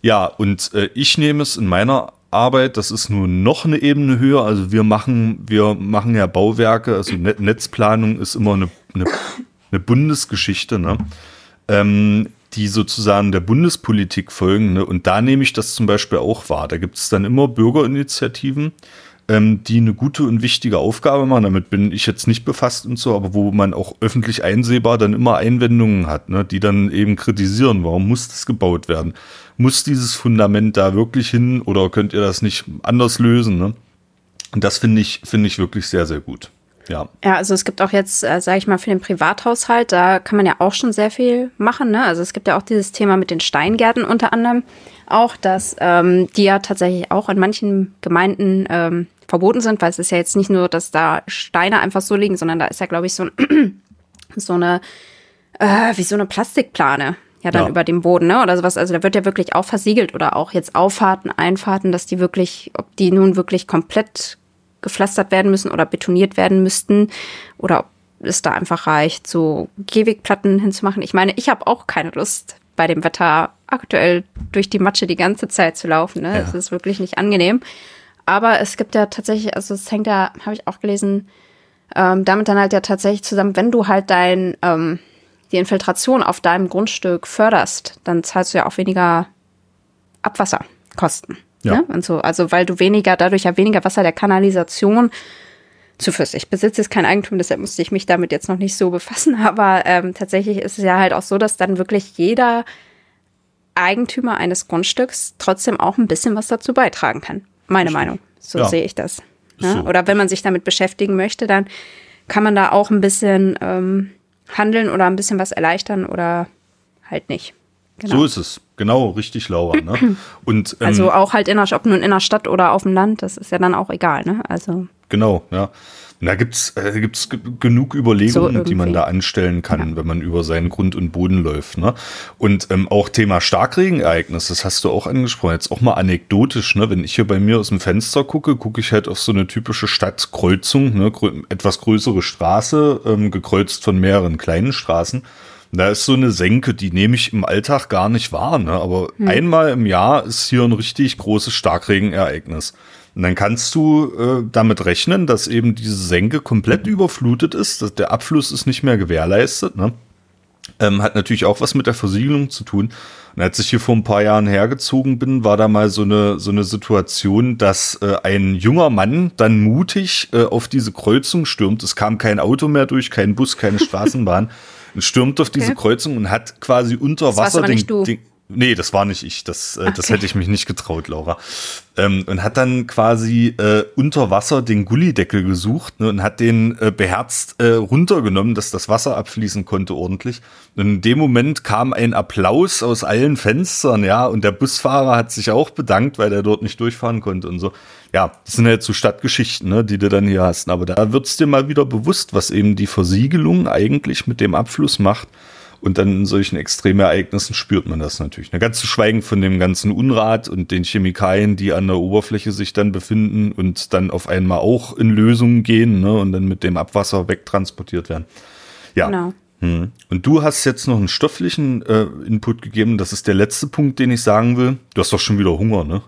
Ja, und äh, ich nehme es in meiner Arbeit, das ist nur noch eine Ebene höher. Also wir machen, wir machen ja Bauwerke, also Netzplanung ist immer eine, eine, eine Bundesgeschichte, ne? Ähm, die sozusagen der Bundespolitik folgen. Ne? Und da nehme ich das zum Beispiel auch wahr. Da gibt es dann immer Bürgerinitiativen, ähm, die eine gute und wichtige Aufgabe machen. Damit bin ich jetzt nicht befasst und so, aber wo man auch öffentlich einsehbar dann immer Einwendungen hat, ne, die dann eben kritisieren, warum muss das gebaut werden? Muss dieses Fundament da wirklich hin oder könnt ihr das nicht anders lösen? Ne? Und das finde ich, finde ich wirklich sehr, sehr gut. Ja. Ja, also es gibt auch jetzt, äh, sage ich mal, für den Privathaushalt, da kann man ja auch schon sehr viel machen. Ne? Also es gibt ja auch dieses Thema mit den Steingärten unter anderem auch, dass ähm, die ja tatsächlich auch in manchen Gemeinden ähm, verboten sind, weil es ist ja jetzt nicht nur, dass da Steine einfach so liegen, sondern da ist ja, glaube ich, so, ein, so eine, äh, wie so eine Plastikplane ja dann ja. über dem Boden, ne? Oder sowas. Also da wird ja wirklich auch versiegelt oder auch jetzt Auffahrten, Einfahrten, dass die wirklich, ob die nun wirklich komplett gepflastert werden müssen oder betoniert werden müssten oder ob es da einfach reicht, so Gehwegplatten hinzumachen. Ich meine, ich habe auch keine Lust, bei dem Wetter aktuell durch die Matsche die ganze Zeit zu laufen. Ne? Ja. Das ist wirklich nicht angenehm. Aber es gibt ja tatsächlich, also es hängt ja, habe ich auch gelesen, ähm, damit dann halt ja tatsächlich zusammen, wenn du halt dein, ähm, die Infiltration auf deinem Grundstück förderst, dann zahlst du ja auch weniger Abwasserkosten. Ja. Ne? Und so, also weil du weniger, dadurch ja weniger Wasser der Kanalisation zuführst. Ich besitze jetzt kein Eigentum, deshalb musste ich mich damit jetzt noch nicht so befassen, aber ähm, tatsächlich ist es ja halt auch so, dass dann wirklich jeder Eigentümer eines Grundstücks trotzdem auch ein bisschen was dazu beitragen kann. Meine. Meinung. So ja. sehe ich das. Ne? So. Oder wenn man sich damit beschäftigen möchte, dann kann man da auch ein bisschen ähm, handeln oder ein bisschen was erleichtern oder halt nicht. Genau. So ist es. Genau, richtig, Laura. Ne? Und, ähm, also auch halt in der, ob nun in der Stadt oder auf dem Land, das ist ja dann auch egal. Ne? Also Genau, ja. Da gibt's äh, gibt's genug Überlegungen, so die man da anstellen kann, ja. wenn man über seinen Grund und Boden läuft. Ne? Und ähm, auch Thema Starkregenereignis, das hast du auch angesprochen, jetzt auch mal anekdotisch. Ne? Wenn ich hier bei mir aus dem Fenster gucke, gucke ich halt auf so eine typische Stadtkreuzung, ne? etwas größere Straße, ähm, gekreuzt von mehreren kleinen Straßen. Da ist so eine Senke, die nehme ich im Alltag gar nicht wahr, ne? aber hm. einmal im Jahr ist hier ein richtig großes Starkregenereignis. Und dann kannst du äh, damit rechnen, dass eben diese Senke komplett überflutet ist, dass der Abfluss ist nicht mehr gewährleistet. Ne? Ähm, hat natürlich auch was mit der Versiegelung zu tun. Und als ich hier vor ein paar Jahren hergezogen bin, war da mal so eine, so eine Situation, dass äh, ein junger Mann dann mutig äh, auf diese Kreuzung stürmt. Es kam kein Auto mehr durch, kein Bus, keine Straßenbahn. und stürmt auf okay. diese Kreuzung und hat quasi unter Wasser den, den, Nee, das war nicht ich. Das, äh, okay. das hätte ich mich nicht getraut, Laura. Ähm, und hat dann quasi äh, unter Wasser den Gullideckel gesucht ne, und hat den äh, beherzt äh, runtergenommen, dass das Wasser abfließen konnte ordentlich. Und in dem Moment kam ein Applaus aus allen Fenstern, ja, und der Busfahrer hat sich auch bedankt, weil der dort nicht durchfahren konnte und so. Ja, das sind ja jetzt so Stadtgeschichten, ne, die du dann hier hast. Aber da wird's dir mal wieder bewusst, was eben die Versiegelung eigentlich mit dem Abfluss macht. Und dann in solchen Extremereignissen spürt man das natürlich. Ne? Ganz zu schweigen von dem ganzen Unrat und den Chemikalien, die an der Oberfläche sich dann befinden und dann auf einmal auch in Lösungen gehen ne? und dann mit dem Abwasser wegtransportiert werden. Ja. Genau. Hm. Und du hast jetzt noch einen stofflichen äh, Input gegeben. Das ist der letzte Punkt, den ich sagen will. Du hast doch schon wieder Hunger, ne?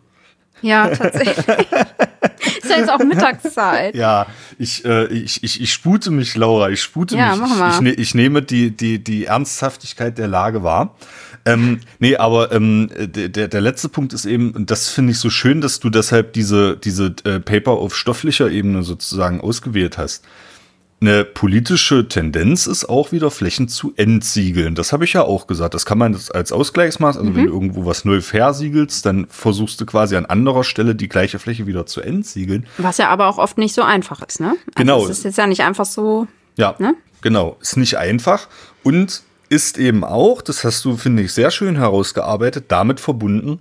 Ja, tatsächlich. ist ja jetzt auch Mittagszeit. Ja, ich, äh, ich, ich, ich spute mich, Laura, ich spute ja, mich. Mach mal. Ich, ich, ne, ich nehme die, die, die Ernsthaftigkeit der Lage wahr. Ähm, nee, aber ähm, der, der letzte Punkt ist eben, und das finde ich so schön, dass du deshalb diese, diese äh, Paper auf stofflicher Ebene sozusagen ausgewählt hast eine politische Tendenz ist auch wieder Flächen zu entsiegeln. Das habe ich ja auch gesagt. Das kann man als Ausgleichsmaß, also mhm. wenn du irgendwo was neu versiegelst, dann versuchst du quasi an anderer Stelle die gleiche Fläche wieder zu entsiegeln. Was ja aber auch oft nicht so einfach ist, ne? Also genau. Es ist jetzt ja nicht einfach so. Ja, ne? genau. Ist nicht einfach und ist eben auch, das hast du, finde ich, sehr schön herausgearbeitet, damit verbunden,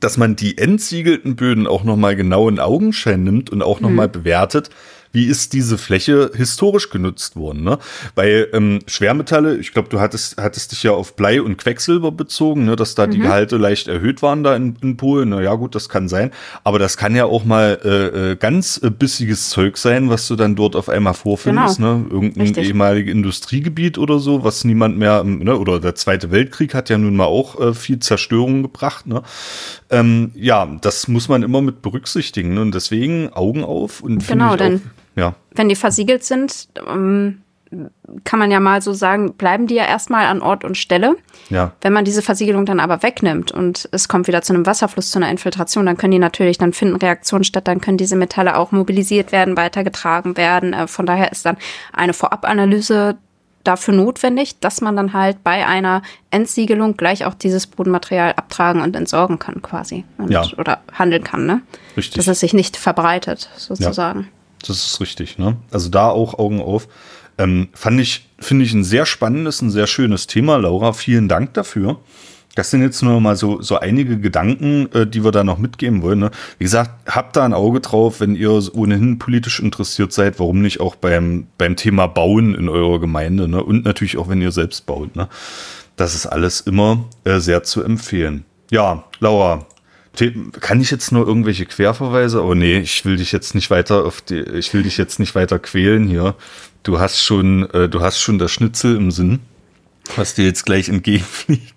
dass man die entsiegelten Böden auch nochmal genau in Augenschein nimmt und auch nochmal mhm. bewertet, wie ist diese Fläche historisch genutzt worden. Ne? Bei ähm, Schwermetalle, ich glaube, du hattest, hattest dich ja auf Blei und Quecksilber bezogen, ne, dass da mhm. die Gehalte leicht erhöht waren da in, in Polen. Na ja, gut, das kann sein. Aber das kann ja auch mal äh, äh ganz äh, bissiges Zeug sein, was du dann dort auf einmal vorfindest. Genau. Ne? Irgendein Richtig. ehemaliges Industriegebiet oder so, was niemand mehr, ne? oder der Zweite Weltkrieg hat ja nun mal auch äh, viel Zerstörung gebracht. Ne? Ähm, ja, das muss man immer mit berücksichtigen. Ne? Und deswegen Augen auf und genau, denn auch, ja. wenn die versiegelt sind, ähm, kann man ja mal so sagen, bleiben die ja erstmal an Ort und Stelle. Ja. Wenn man diese Versiegelung dann aber wegnimmt und es kommt wieder zu einem Wasserfluss, zu einer Infiltration, dann können die natürlich, dann finden Reaktionen statt, dann können diese Metalle auch mobilisiert werden, weitergetragen werden. Äh, von daher ist dann eine Vorabanalyse dafür notwendig, dass man dann halt bei einer Entsiegelung gleich auch dieses Bodenmaterial abtragen und entsorgen kann quasi. Und, Ja. Oder handeln kann, ne? Richtig. Dass es sich nicht verbreitet, sozusagen. Das ist richtig, ne? Also da auch Augen auf. Ähm, fand ich, finde ich ein sehr spannendes, ein sehr schönes Thema, Laura. Vielen Dank dafür. Das sind jetzt nur mal so, so einige Gedanken, äh, die wir da noch mitgeben wollen. Ne? Wie gesagt, habt da ein Auge drauf, wenn ihr ohnehin politisch interessiert seid, warum nicht auch beim, beim Thema Bauen in eurer Gemeinde, ne? Und natürlich auch, wenn ihr selbst baut, ne? Das ist alles immer äh, sehr zu empfehlen. Ja, Laura, kann ich jetzt nur irgendwelche Querverweise? Oh nee, ich will dich jetzt nicht weiter auf die, ich will dich jetzt nicht weiter quälen hier. Du hast schon, äh, du hast schon das Schnitzel im Sinn, was dir jetzt gleich entgegenfliegt.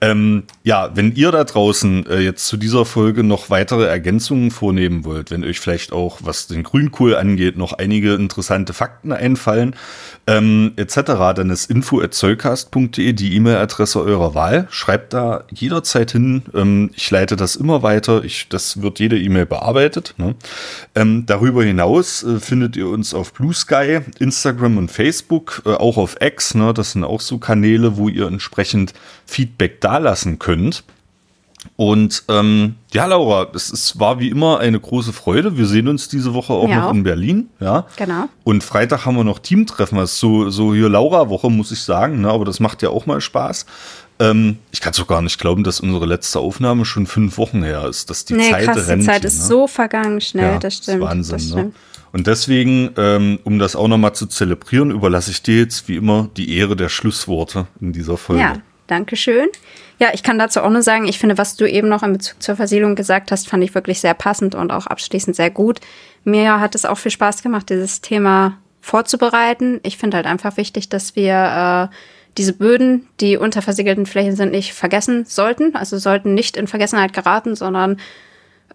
Ähm, ja, wenn ihr da draußen äh, jetzt zu dieser Folge noch weitere Ergänzungen vornehmen wollt, wenn euch vielleicht auch, was den Grünkohl angeht, noch einige interessante Fakten einfallen, ähm, etc., dann ist info.zollcast.de die E-Mail-Adresse eurer Wahl. Schreibt da jederzeit hin. Ähm, ich leite das immer weiter. Ich, das wird jede E-Mail bearbeitet. Ne? Ähm, darüber hinaus äh, findet ihr uns auf Blue Sky, Instagram und Facebook, äh, auch auf X. Ne? Das sind auch so Kanäle, wo ihr entsprechend Feedback dalassen könnt. Und ähm, ja, Laura, es ist, war wie immer eine große Freude. Wir sehen uns diese Woche auch Ja. noch in Berlin. Ja, Genau. und Freitag haben wir noch Teamtreffen. Das ist so, so hier Laura-Woche, muss ich sagen. Ne? Aber das macht ja auch mal Spaß. Ähm, ich kann es auch gar nicht glauben, dass unsere letzte Aufnahme schon fünf Wochen her ist. Dass die Nee, Zeit krass, die rennt. Zeit hier, ist ne? so vergangen schnell, Ja, das stimmt. Ist Wahnsinn, das ne? stimmt. Und deswegen, ähm, um das auch nochmal zu zelebrieren, überlasse ich dir jetzt wie immer die Ehre der Schlussworte in dieser Folge. Ja, danke schön. Ja, ich kann dazu auch nur sagen, ich finde, was du eben noch in Bezug zur Versiegelung gesagt hast, fand ich wirklich sehr passend und auch abschließend sehr gut. Mir hat es auch viel Spaß gemacht, dieses Thema vorzubereiten. Ich finde halt einfach wichtig, dass wir äh, diese Böden, die unter versiegelten Flächen sind, nicht vergessen sollten. Also sollten nicht in Vergessenheit geraten, sondern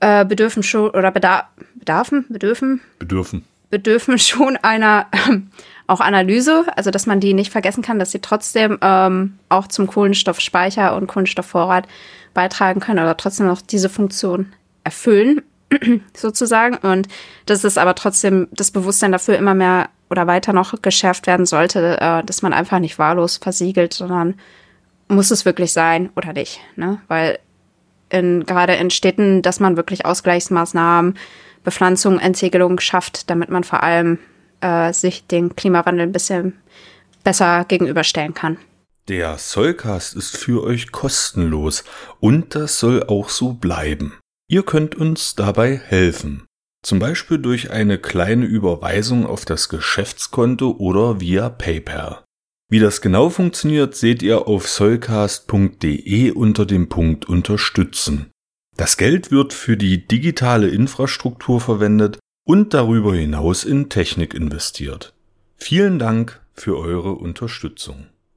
äh, bedürfen schon oder bedar bedarfen, bedürfen, Bedürfen. bedürfen schon einer ähm, auch Analyse, also dass man die nicht vergessen kann, dass sie trotzdem ähm, auch zum Kohlenstoffspeicher und Kohlenstoffvorrat beitragen können oder trotzdem noch diese Funktion erfüllen, sozusagen. Und dass es aber trotzdem das Bewusstsein dafür immer mehr oder weiter noch geschärft werden sollte, äh, dass man einfach nicht wahllos versiegelt, sondern muss es wirklich sein oder nicht, ne? Weil in, gerade in Städten, dass man wirklich Ausgleichsmaßnahmen, Bepflanzung, Entsiegelung schafft, damit man vor allem äh, sich den Klimawandel ein bisschen besser gegenüberstellen kann. Der Sollcast ist für euch kostenlos und das soll auch so bleiben. Ihr könnt uns dabei helfen. Zum Beispiel durch eine kleine Überweisung auf das Geschäftskonto oder via PayPal. Wie das genau funktioniert, seht ihr auf sollcast.de unter dem Punkt Unterstützen. Das Geld wird für die digitale Infrastruktur verwendet und darüber hinaus in Technik investiert. Vielen Dank für eure Unterstützung.